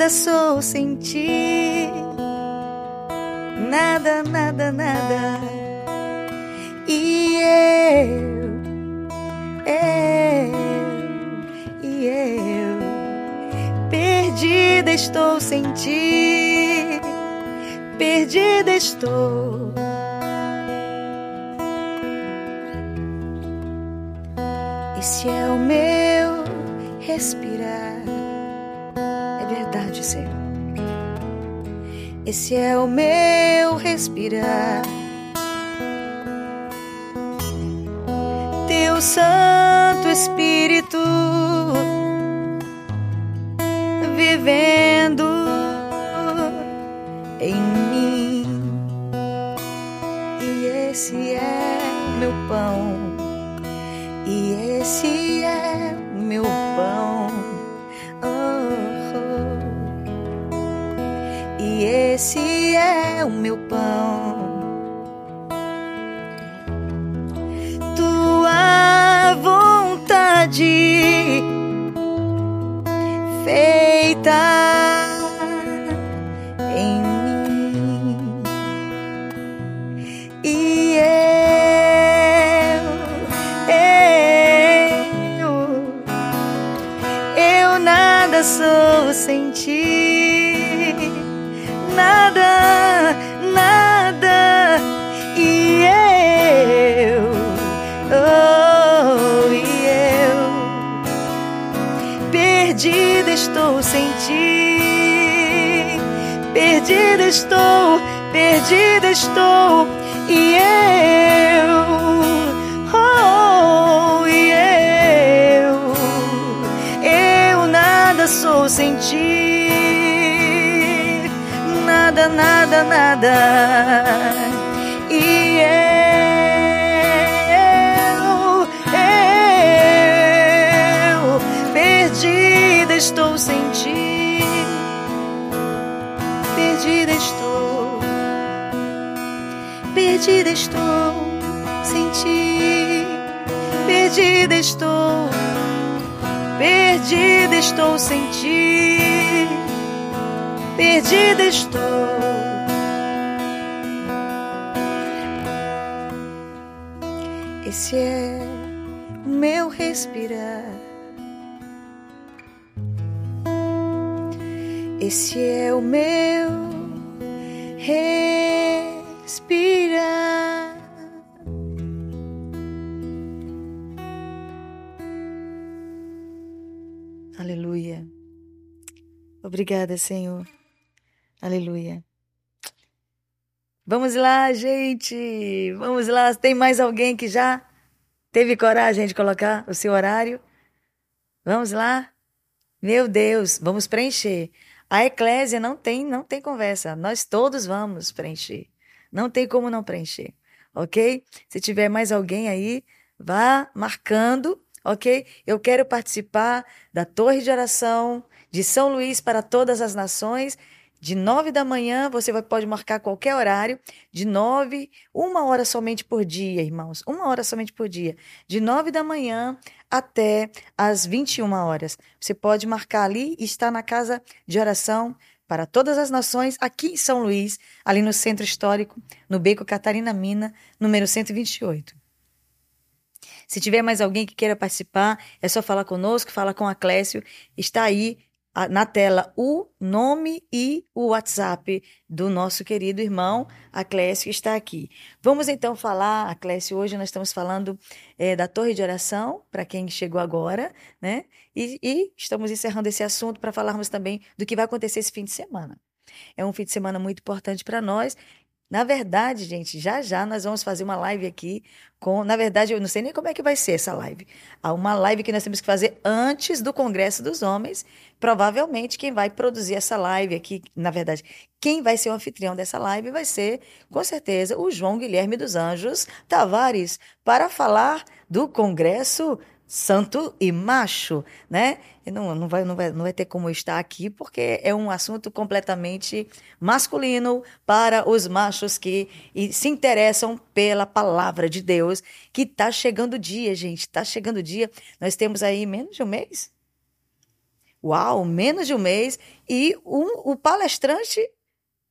sou sem ti, nada, nada, nada, e eu, eu, e eu perdida estou sem ti, perdida estou. Esse é o meu respirar, Senhor. Esse é o meu respirar. Teu Santo Espírito estou, perdida estou, e eu, oh, e eu, eu nada sou sem ti, nada, nada, nada, perdida estou sem ti, perdida estou, perdida estou sem ti, perdida estou. Esse é meu respirar. Esse é o meu respirar. Obrigada, Senhor. Aleluia. Vamos lá, gente. Vamos lá. Tem mais alguém que já teve coragem de colocar o seu horário? Vamos lá. Meu Deus, vamos preencher. A eclésia não tem, não tem conversa. Nós todos vamos preencher. Não tem como não preencher. OK? Se tiver mais alguém aí, vá marcando, OK? Eu quero participar da torre de oração de São Luís para todas as nações de nove da manhã, você vai, pode marcar qualquer horário, de nove, uma hora somente por dia, irmãos, uma hora somente por dia, de nove da manhã até as 21 horas. Você pode marcar ali e estar na casa de oração para todas as nações, aqui em São Luís, ali no Centro Histórico, no Beco Catarina Mina, número 128. Se tiver mais alguém que queira participar, é só falar conosco, falar com a Clécio. Está aí na tela o nome e o WhatsApp do nosso querido irmão Aclécio, que está aqui. Vamos então falar, Aclécio, hoje nós estamos falando é, da torre de oração, para quem chegou agora, né? E, e estamos encerrando esse assunto para falarmos também do que vai acontecer esse fim de semana. É um fim de semana muito importante para nós na verdade, gente, já já nós vamos fazer uma live aqui com. Na verdade, eu não sei nem como é que vai ser essa live. Há uma live que nós temos que fazer antes do Congresso dos Homens. Provavelmente quem vai produzir essa live aqui, na verdade, quem vai ser o anfitrião dessa live vai ser, com certeza, o João Guilherme dos Anjos Tavares, para falar do Congresso santo e macho, né? Não, não, vai, não, vai, não vai ter como estar aqui, porque é um assunto completamente masculino para os machos que se interessam pela palavra de Deus, que está chegando o dia, gente, está chegando o dia. Nós temos aí menos de um mês. Uau, menos de um mês. E um, o palestrante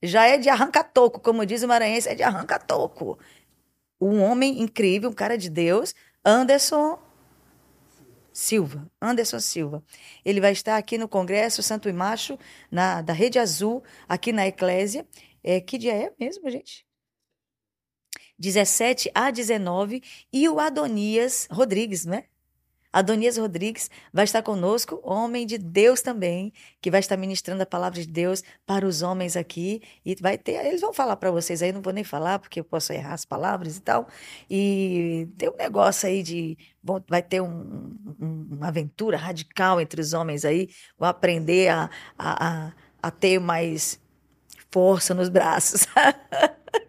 já é de arranca-toco, como diz o maranhense, é de arranca-toco. Um homem incrível, um cara de Deus, Anderson Silva, Anderson Silva. Ele vai estar aqui no Congresso Santo e Macho, na, da Rede Azul, aqui na Eclésia. É, que dia é mesmo, gente? 17 a 19. E o Adonias Rodrigues, né? Adonias Rodrigues vai estar conosco, homem de Deus também, que vai estar ministrando a palavra de Deus para os homens aqui. E vai ter, eles vão falar para vocês aí, não vou nem falar, porque eu posso errar as palavras e tal. E tem um negócio aí de. vai ter um, um, uma aventura radical entre os homens aí, vão aprender a, a, a, a ter mais força nos braços.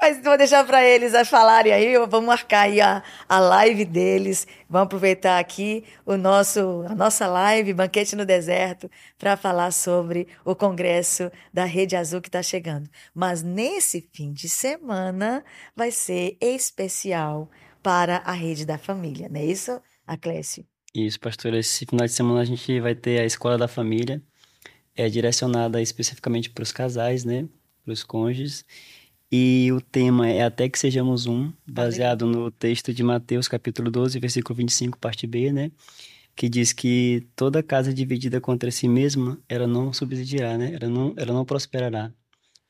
Mas vou deixar para eles a falarem aí, vamos marcar aí a, a live deles, vamos aproveitar aqui o nosso, a nossa live, Banquete no Deserto, para falar sobre o congresso da Rede Azul que está chegando. Mas nesse fim de semana vai ser especial para a Rede da Família, não é isso, Aclécio?
Isso, pastor. Esse final de semana a gente vai ter a Escola da Família, é direcionada especificamente para os casais, né? Para os cônjuges. E o tema é Até que Sejamos Um, baseado no texto de Mateus, capítulo 12, versículo 25, parte B, né? Que diz que toda casa dividida contra si mesma, ela não subsidiará, né? Ela não, ela não prosperará,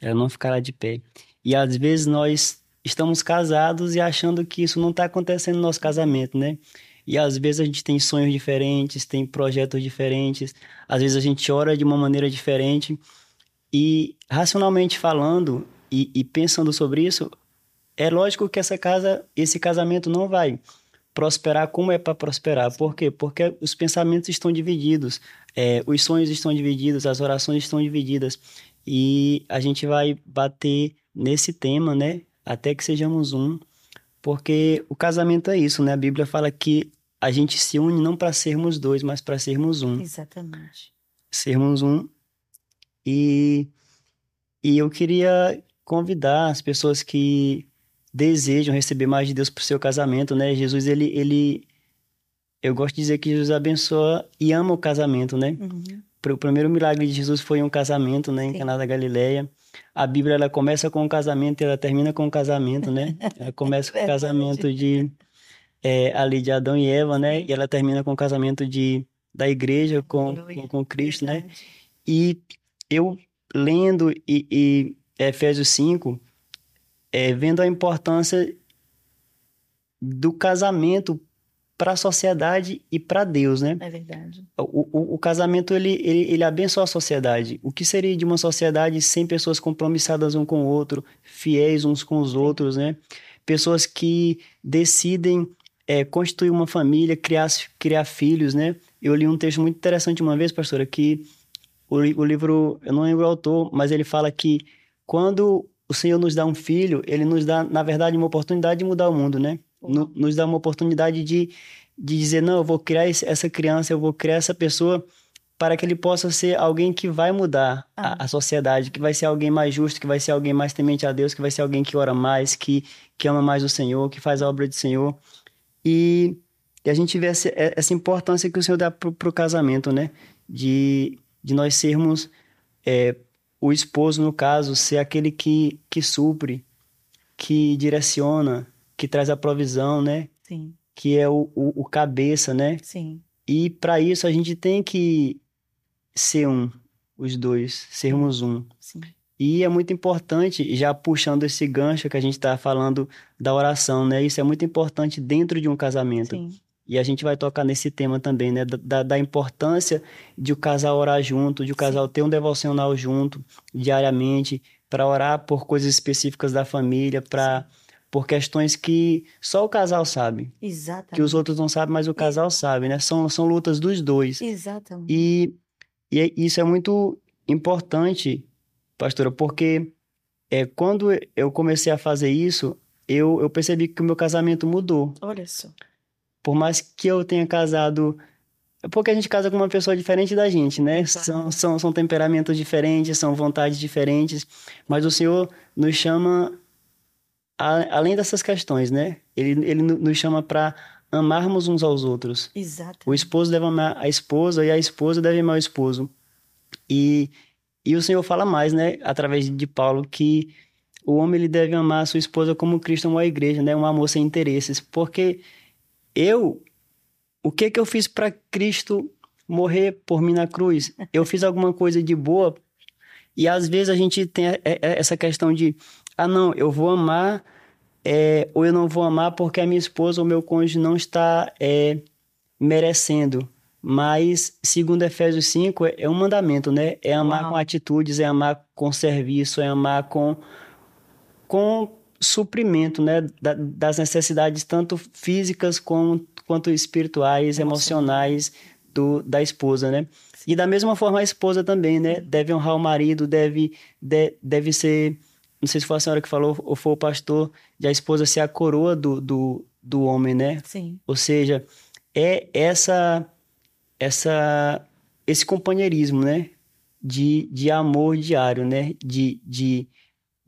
ela não ficará de pé. E às vezes nós estamos casados e achando que isso não está acontecendo no nosso casamento, né? E às vezes a gente tem sonhos diferentes, tem projetos diferentes, às vezes a gente ora de uma maneira diferente. E racionalmente falando, e, e pensando sobre isso, é lógico que essa casa, esse casamento não vai prosperar como é para prosperar. Por quê? Porque os pensamentos estão divididos, é, os sonhos estão divididos, as orações estão divididas. E a gente vai bater nesse tema, né? Até que sejamos um. Porque o casamento é isso, né? A Bíblia fala que a gente se une não para sermos dois, mas para sermos um.
Exatamente.
Sermos um. E, e eu queria convidar as pessoas que desejam receber mais de Deus para o seu casamento, né? Jesus, ele, ele, eu gosto de dizer que Jesus abençoa e ama o casamento, né? Uhum. O primeiro milagre de Jesus foi um casamento, né, em Sim. Caná da Galileia. A Bíblia ela começa com o casamento e ela termina com o casamento, né? Ela começa com o casamento de é, ali de Adão e Eva, né? E ela termina com o casamento de, da igreja com, com, com Cristo, né? E eu lendo e, e Efésios 5, é, vendo a importância do casamento para a sociedade e para Deus, né?
É verdade.
O, o, o, casamento, ele, ele, ele abençoa a sociedade. O que seria de uma sociedade sem pessoas compromissadas um com o outro, fiéis uns com os outros, né? Pessoas que decidem é, constituir uma família, criar, criar filhos, né? Eu li um texto muito interessante uma vez, pastora, que o, o livro, eu não lembro o autor, mas ele fala que quando o Senhor nos dá um filho, ele nos dá, na verdade, uma oportunidade de mudar o mundo, né? No, nos dá uma oportunidade de, de dizer, não, eu vou criar essa criança, eu vou criar essa pessoa para que ele possa ser alguém que vai mudar ah. a, a, sociedade, que vai ser alguém mais justo, que vai ser alguém mais temente a Deus, que vai ser alguém que ora mais, que, que ama mais o Senhor, que faz a obra do Senhor. E, e a gente vê essa, essa, importância que o Senhor dá para o casamento, né? De, de nós sermos é, o esposo, no caso, ser aquele que, que supre, que direciona, que traz a provisão, né?
Sim.
Que é o, o, o cabeça, né?
Sim.
E para isso a gente tem que ser um, os dois, sermos um.
Sim.
E é muito importante, já puxando esse gancho que a gente está falando da oração, né? Isso é muito importante dentro de um casamento.
Sim.
E a gente vai tocar nesse tema também, né? Da, da importância de o casal orar junto, de o casal ter um devocional junto, diariamente, para orar por coisas específicas da família, para por questões que só o casal sabe.
Exatamente.
Que os outros não sabem, mas o casal sabe, né? São, são lutas dos dois.
Exatamente.
E, e é, isso é muito importante, pastora, porque é, quando eu comecei a fazer isso, eu, eu percebi que o meu casamento mudou.
Olha só.
Por mais que eu tenha casado. É porque a gente casa com uma pessoa diferente da gente, né? São, são, são temperamentos diferentes, são vontades diferentes, mas o Senhor nos chama a, além dessas questões, né? Ele, ele nos chama para amarmos uns aos outros.
Exato.
O esposo deve amar a esposa e a esposa deve amar o esposo. E, e o Senhor fala mais, né? Através de Paulo, que o homem ele deve amar a sua esposa como Cristo amou a igreja, né? Um amor sem interesses. Porque eu, o que que eu fiz para Cristo morrer por mim na cruz? Eu fiz alguma coisa de boa? E às vezes a gente tem essa questão de ah, não, eu vou amar é, ou eu não vou amar porque a minha esposa ou meu cônjuge não está é, merecendo. Mas, segundo Efésios 5, é, é um mandamento, né? É amar Uau. com atitudes, é amar com serviço, é amar com, com suprimento, né? Da, das necessidades tanto físicas como, quanto espirituais, emocionais do, da esposa, né? E da mesma forma a esposa também, né? Deve honrar o marido, deve, de, deve ser não sei se foi a senhora que falou ou foi o pastor, de a esposa ser a coroa do, do, do homem, né?
Sim.
Ou seja, é essa, essa, esse companheirismo, né? De, de amor diário, né? De, de,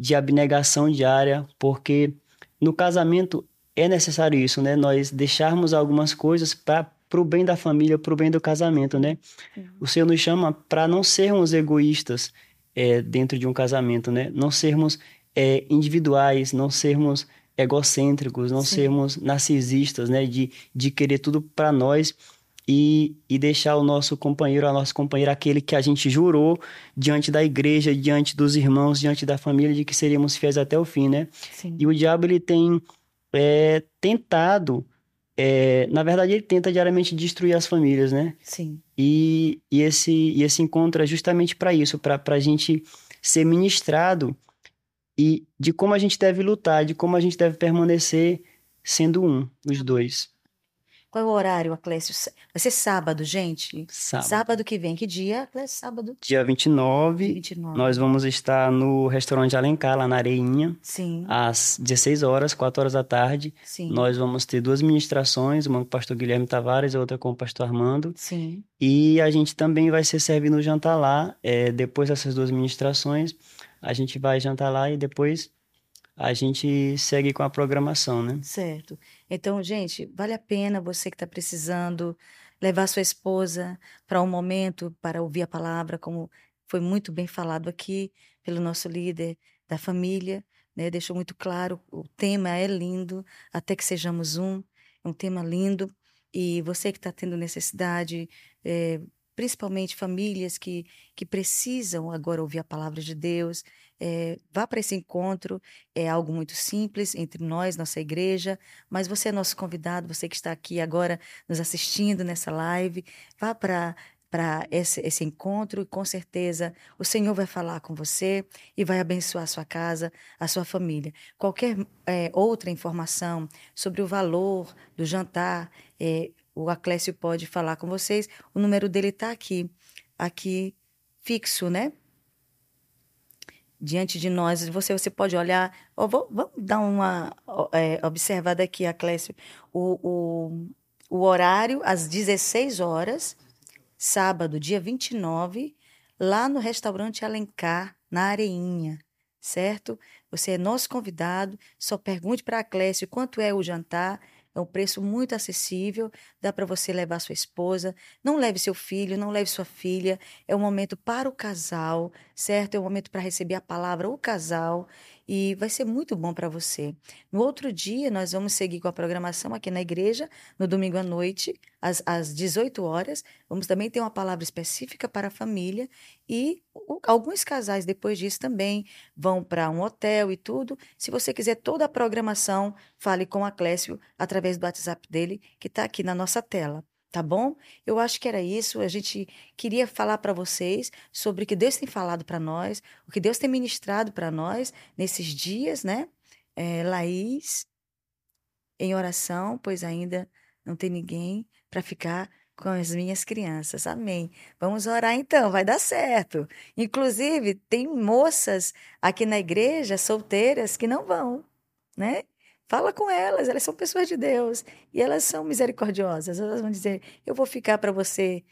de abnegação diária, porque no casamento é necessário isso, né? Nós deixarmos algumas coisas para o bem da família, para o bem do casamento, né? Uhum. O Senhor nos chama para não sermos egoístas, é, dentro de um casamento, né? Não sermos é, individuais, não sermos egocêntricos, não Sim. sermos narcisistas, né? De, de querer tudo para nós e, e deixar o nosso companheiro, a nossa companheira, aquele que a gente jurou diante da igreja, diante dos irmãos, diante da família, de que seríamos fiéis até o fim, né?
Sim.
E o diabo, ele tem é, tentado é, na verdade, ele tenta diariamente destruir as famílias, né?
Sim.
E, e, esse, e esse encontro é justamente para isso, para a gente ser ministrado e de como a gente deve lutar, de como a gente deve permanecer sendo um, os dois.
Qual é o horário, Aclécio? Vai ser sábado, gente?
Sábado.
Sábado que vem. Que dia, Aclécio? Sábado?
Dia 29.
29.
Nós vamos estar no restaurante Alencar, lá na Areinha.
Sim.
Às 16 horas, 4 horas da tarde.
Sim.
Nós vamos ter duas ministrações, uma com o pastor Guilherme Tavares e outra com o pastor Armando.
Sim.
E a gente também vai ser servindo o jantar lá. É, depois dessas duas ministrações, a gente vai jantar lá e depois a gente segue com a programação, né?
Certo. Então, gente, vale a pena você que está precisando levar sua esposa para um momento para ouvir a palavra, como foi muito bem falado aqui pelo nosso líder da família, né? Deixou muito claro, o tema é lindo, até que sejamos um. É um tema lindo. E você que está tendo necessidade, é, principalmente famílias que, que precisam agora ouvir a palavra de Deus, é, vá para esse encontro. É algo muito simples entre nós, nossa igreja, mas você é nosso convidado, você que está aqui agora nos assistindo nessa live, vá para para esse, esse encontro e com certeza o Senhor vai falar com você e vai abençoar a sua casa, a sua família. Qualquer é, outra informação sobre o valor do jantar, é, o Aclésio pode falar com vocês. O número dele está aqui, aqui fixo, né? Diante de nós. Você, você pode olhar. Oh, vou, vamos dar uma é, observada aqui, Aclésio. O, o, o horário, às 16 horas, sábado, dia 29, lá no restaurante Alencar, na Areinha, certo? Você é nosso convidado. Só pergunte para a Clécio quanto é o jantar é um preço muito acessível, dá para você levar sua esposa. Não leve seu filho, não leve sua filha. É um momento para o casal, certo? É um momento para receber a palavra o casal e vai ser muito bom para você. No outro dia, nós vamos seguir com a programação aqui na igreja, no domingo à noite, às, às 18 horas. Vamos também ter uma palavra específica para a família e alguns casais depois disso também vão para um hotel e tudo. Se você quiser toda a programação, fale com a Clécio através do WhatsApp dele, que está aqui na nossa tela tá bom? Eu acho que era isso. A gente queria falar para vocês sobre o que Deus tem falado para nós, o que Deus tem ministrado para nós nesses dias, né? É, Laís, em oração, pois ainda não tem ninguém para ficar com as minhas crianças. Amém. Vamos orar então, vai dar certo. Inclusive, tem moças aqui na igreja solteiras que não vão, né? Fala com elas, elas são pessoas de Deus e elas são misericordiosas. Elas vão dizer: Eu vou ficar para você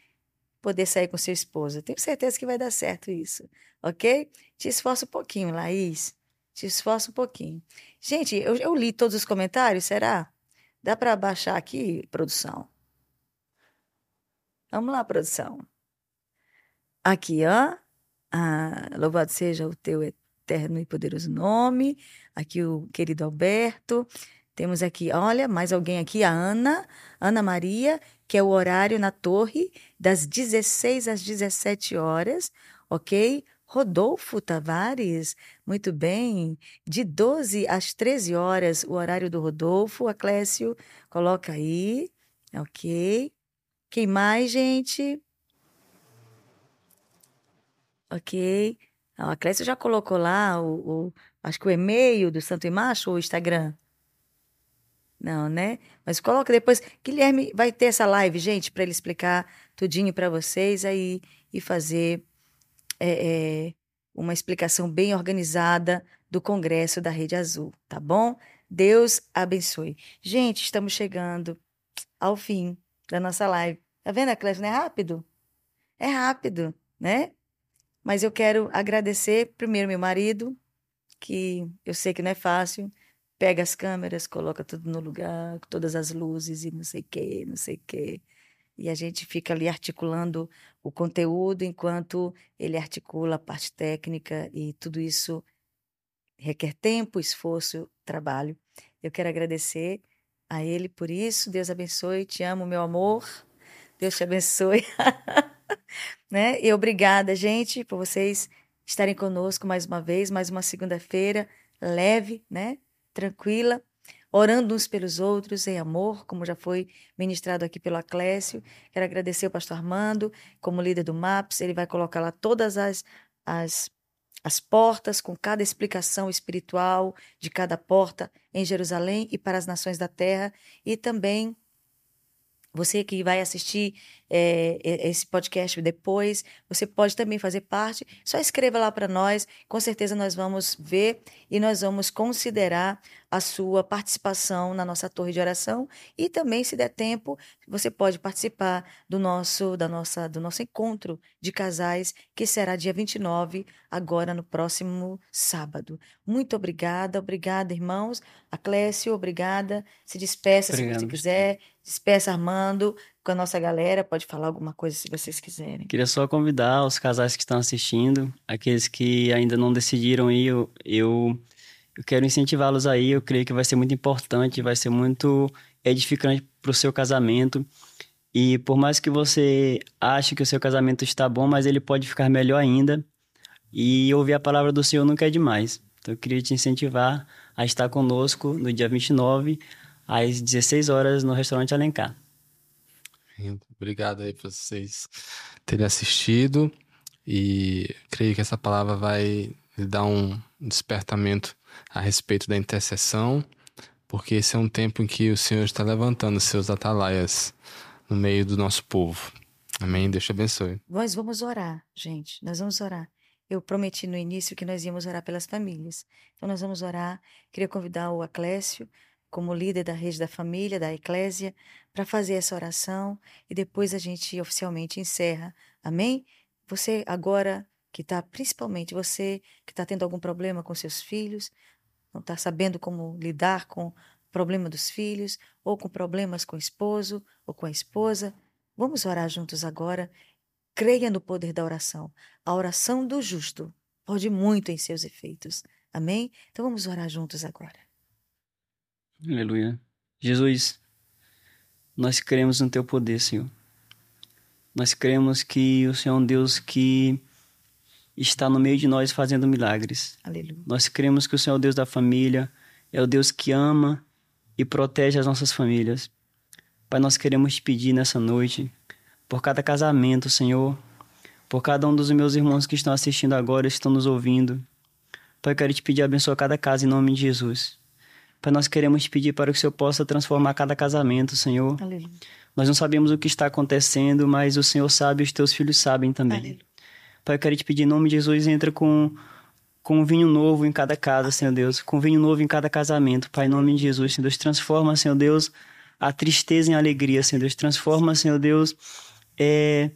poder sair com seu esposo. Tenho certeza que vai dar certo isso, ok? Te esforça um pouquinho, Laís. Te esforça um pouquinho. Gente, eu, eu li todos os comentários, será? Dá para baixar aqui, produção? Vamos lá, produção. Aqui, ó. Ah, louvado seja o teu eterno e poderoso nome. Aqui o querido Alberto. Temos aqui, olha, mais alguém aqui, a Ana, Ana Maria, que é o horário na torre, das 16 às 17 horas, ok? Rodolfo Tavares, muito bem. De 12 às 13 horas, o horário do Rodolfo. Aclécio, coloca aí, ok? Quem mais, gente? Ok. A Clécia já colocou lá o, o, acho que o e-mail do Santo e Macho ou o Instagram? Não, né? Mas coloca depois. Guilherme vai ter essa live, gente, para ele explicar tudinho para vocês aí e fazer é, é, uma explicação bem organizada do Congresso da Rede Azul, tá bom? Deus abençoe. Gente, estamos chegando ao fim da nossa live. Tá vendo, Clécia? Não é rápido? É rápido, né? Mas eu quero agradecer primeiro meu marido, que eu sei que não é fácil, pega as câmeras, coloca tudo no lugar, todas as luzes e não sei o que, não sei o que. E a gente fica ali articulando o conteúdo enquanto ele articula a parte técnica e tudo isso requer tempo, esforço, trabalho. Eu quero agradecer a ele por isso. Deus abençoe, te amo, meu amor. Deus te abençoe. né? E obrigada, gente, por vocês estarem conosco mais uma vez, mais uma segunda-feira leve, né? Tranquila, orando uns pelos outros em amor, como já foi ministrado aqui pelo Aclécio. Quero agradecer ao pastor Armando, como líder do MAPS, ele vai colocar lá todas as, as, as portas, com cada explicação espiritual de cada porta em Jerusalém e para as nações da terra, e também você que vai assistir é, esse podcast depois, você pode também fazer parte. Só escreva lá para nós, com certeza nós vamos ver e nós vamos considerar a sua participação na nossa torre de oração e também, se der tempo, você pode participar do nosso, da nossa, do nosso encontro de casais, que será dia 29, agora no próximo sábado. Muito obrigada, obrigada, irmãos. Aclécio, obrigada. Se despeça Obrigado, se você quiser. Despeça, Armando, com a nossa galera. Pode falar alguma coisa se vocês quiserem.
Queria só convidar os casais que estão assistindo, aqueles que ainda não decidiram ir, eu, eu eu quero incentivá-los aí. Eu creio que vai ser muito importante, vai ser muito edificante para o seu casamento. E por mais que você ache que o seu casamento está bom, mas ele pode ficar melhor ainda. E ouvir a palavra do Senhor nunca é demais. Então eu queria te incentivar a estar conosco no dia 29, às 16 horas, no restaurante Alencar.
Obrigado aí por vocês terem assistido e creio que essa palavra vai dar um despertamento a respeito da intercessão, porque esse é um tempo em que o Senhor está levantando seus atalaias no meio do nosso povo. Amém. Deus te abençoe.
Nós vamos orar, gente. Nós vamos orar. Eu prometi no início que nós íamos orar pelas famílias. Então nós vamos orar. Queria convidar o Aclécio, como líder da rede da família, da eclésia, para fazer essa oração e depois a gente oficialmente encerra. Amém? Você agora que está, principalmente você que está tendo algum problema com seus filhos, não está sabendo como lidar com o problema dos filhos, ou com problemas com o esposo ou com a esposa, vamos orar juntos agora. Creia no poder da oração. A oração do justo pode muito em seus efeitos. Amém? Então vamos orar juntos agora.
Aleluia. Jesus, nós cremos no teu poder, Senhor. Nós cremos que o Senhor é um Deus que está no meio de nós fazendo milagres.
Aleluia.
Nós cremos que o Senhor é o Deus da família, é o Deus que ama e protege as nossas famílias. Pai, nós queremos te pedir nessa noite, por cada casamento, Senhor, por cada um dos meus irmãos que estão assistindo agora, estão nos ouvindo. Pai, eu quero te pedir abençoa cada casa em nome de Jesus. Pai, nós queremos te pedir para que o Senhor possa transformar cada casamento, Senhor.
Aleluia.
Nós não sabemos o que está acontecendo, mas o Senhor sabe e os teus filhos sabem também.
Aleluia.
Pai, eu quero te pedir em nome de Jesus, entra com, com um vinho novo em cada casa, Senhor Deus. Com um vinho novo em cada casamento, Pai, em nome de Jesus, Senhor Deus. Transforma, Senhor Deus, a tristeza em alegria, Senhor Deus. Transforma, Senhor Deus, é,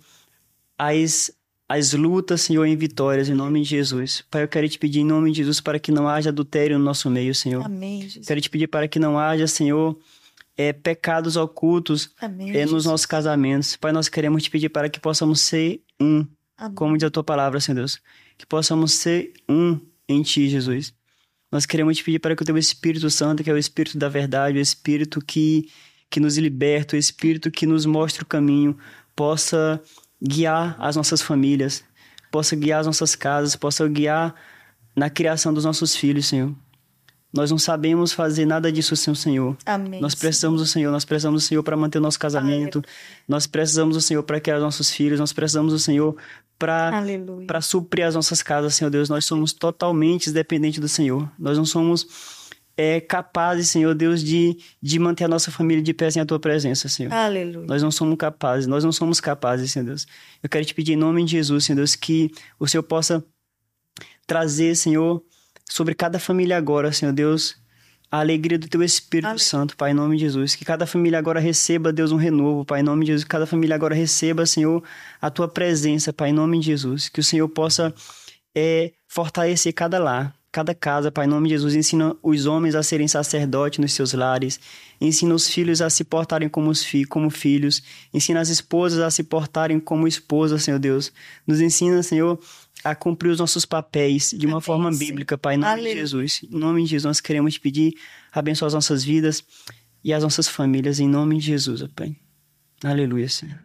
as, as lutas, Senhor, em vitórias, em nome de Jesus. Pai, eu quero te pedir em nome de Jesus para que não haja adultério no nosso meio, Senhor.
Amém, Jesus.
Quero te pedir para que não haja, Senhor, é, pecados ocultos
Amém,
é, nos nossos casamentos. Pai, nós queremos te pedir para que possamos ser um,
Amém.
como diz a tua palavra, Senhor Deus. Que possamos ser um em ti, Jesus. Nós queremos te pedir para que o teu Espírito Santo, que é o Espírito da verdade, o Espírito que, que nos liberta, o Espírito que nos mostra o caminho, possa guiar as nossas famílias, possa guiar as nossas casas, possa guiar na criação dos nossos filhos, Senhor. Nós não sabemos fazer nada disso sem o Senhor.
Amém.
Nós precisamos do Senhor, nós precisamos do Senhor para manter o nosso casamento, nós precisamos do Senhor para criar os nossos filhos, nós precisamos do Senhor para
Aleluia.
para suprir as nossas casas, Senhor Deus. Nós somos totalmente dependentes do Senhor. Nós não somos é, capazes, Senhor Deus, de, de manter a nossa família de pé sem a tua presença, Senhor.
Aleluia.
Nós não somos capazes, nós não somos capazes, Senhor Deus. Eu quero te pedir em nome de Jesus, Senhor Deus, que o Senhor possa trazer, Senhor, sobre cada família agora, Senhor Deus, a alegria do teu Espírito
Amém.
Santo, Pai, em nome de Jesus. Que cada família agora receba, Deus, um renovo, Pai, em nome de Jesus. Que cada família agora receba, Senhor, a tua presença, Pai, em nome de Jesus. Que o Senhor possa é, fortalecer cada lar, cada casa, Pai, em nome de Jesus. Ensina os homens a serem sacerdotes nos seus lares. Ensina os filhos a se portarem como, os fi como filhos. Ensina as esposas a se portarem como esposas, Senhor Deus. Nos ensina, Senhor, a cumprir os nossos papéis de uma
Amém,
forma bíblica, Pai, em nome
Aleluia.
de Jesus. Em nome de Jesus, nós queremos te pedir, abençoar as nossas vidas e as nossas famílias, em nome de Jesus, Pai. Aleluia, Senhor.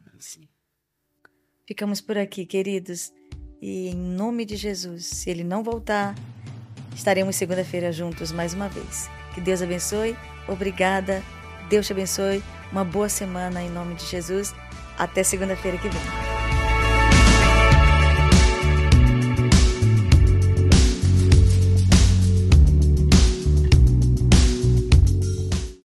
Ficamos por aqui, queridos. E em nome de Jesus, se ele não voltar, estaremos segunda-feira juntos mais uma vez. Que Deus abençoe. Obrigada. Deus te abençoe. Uma boa semana em nome de Jesus. Até segunda-feira que vem.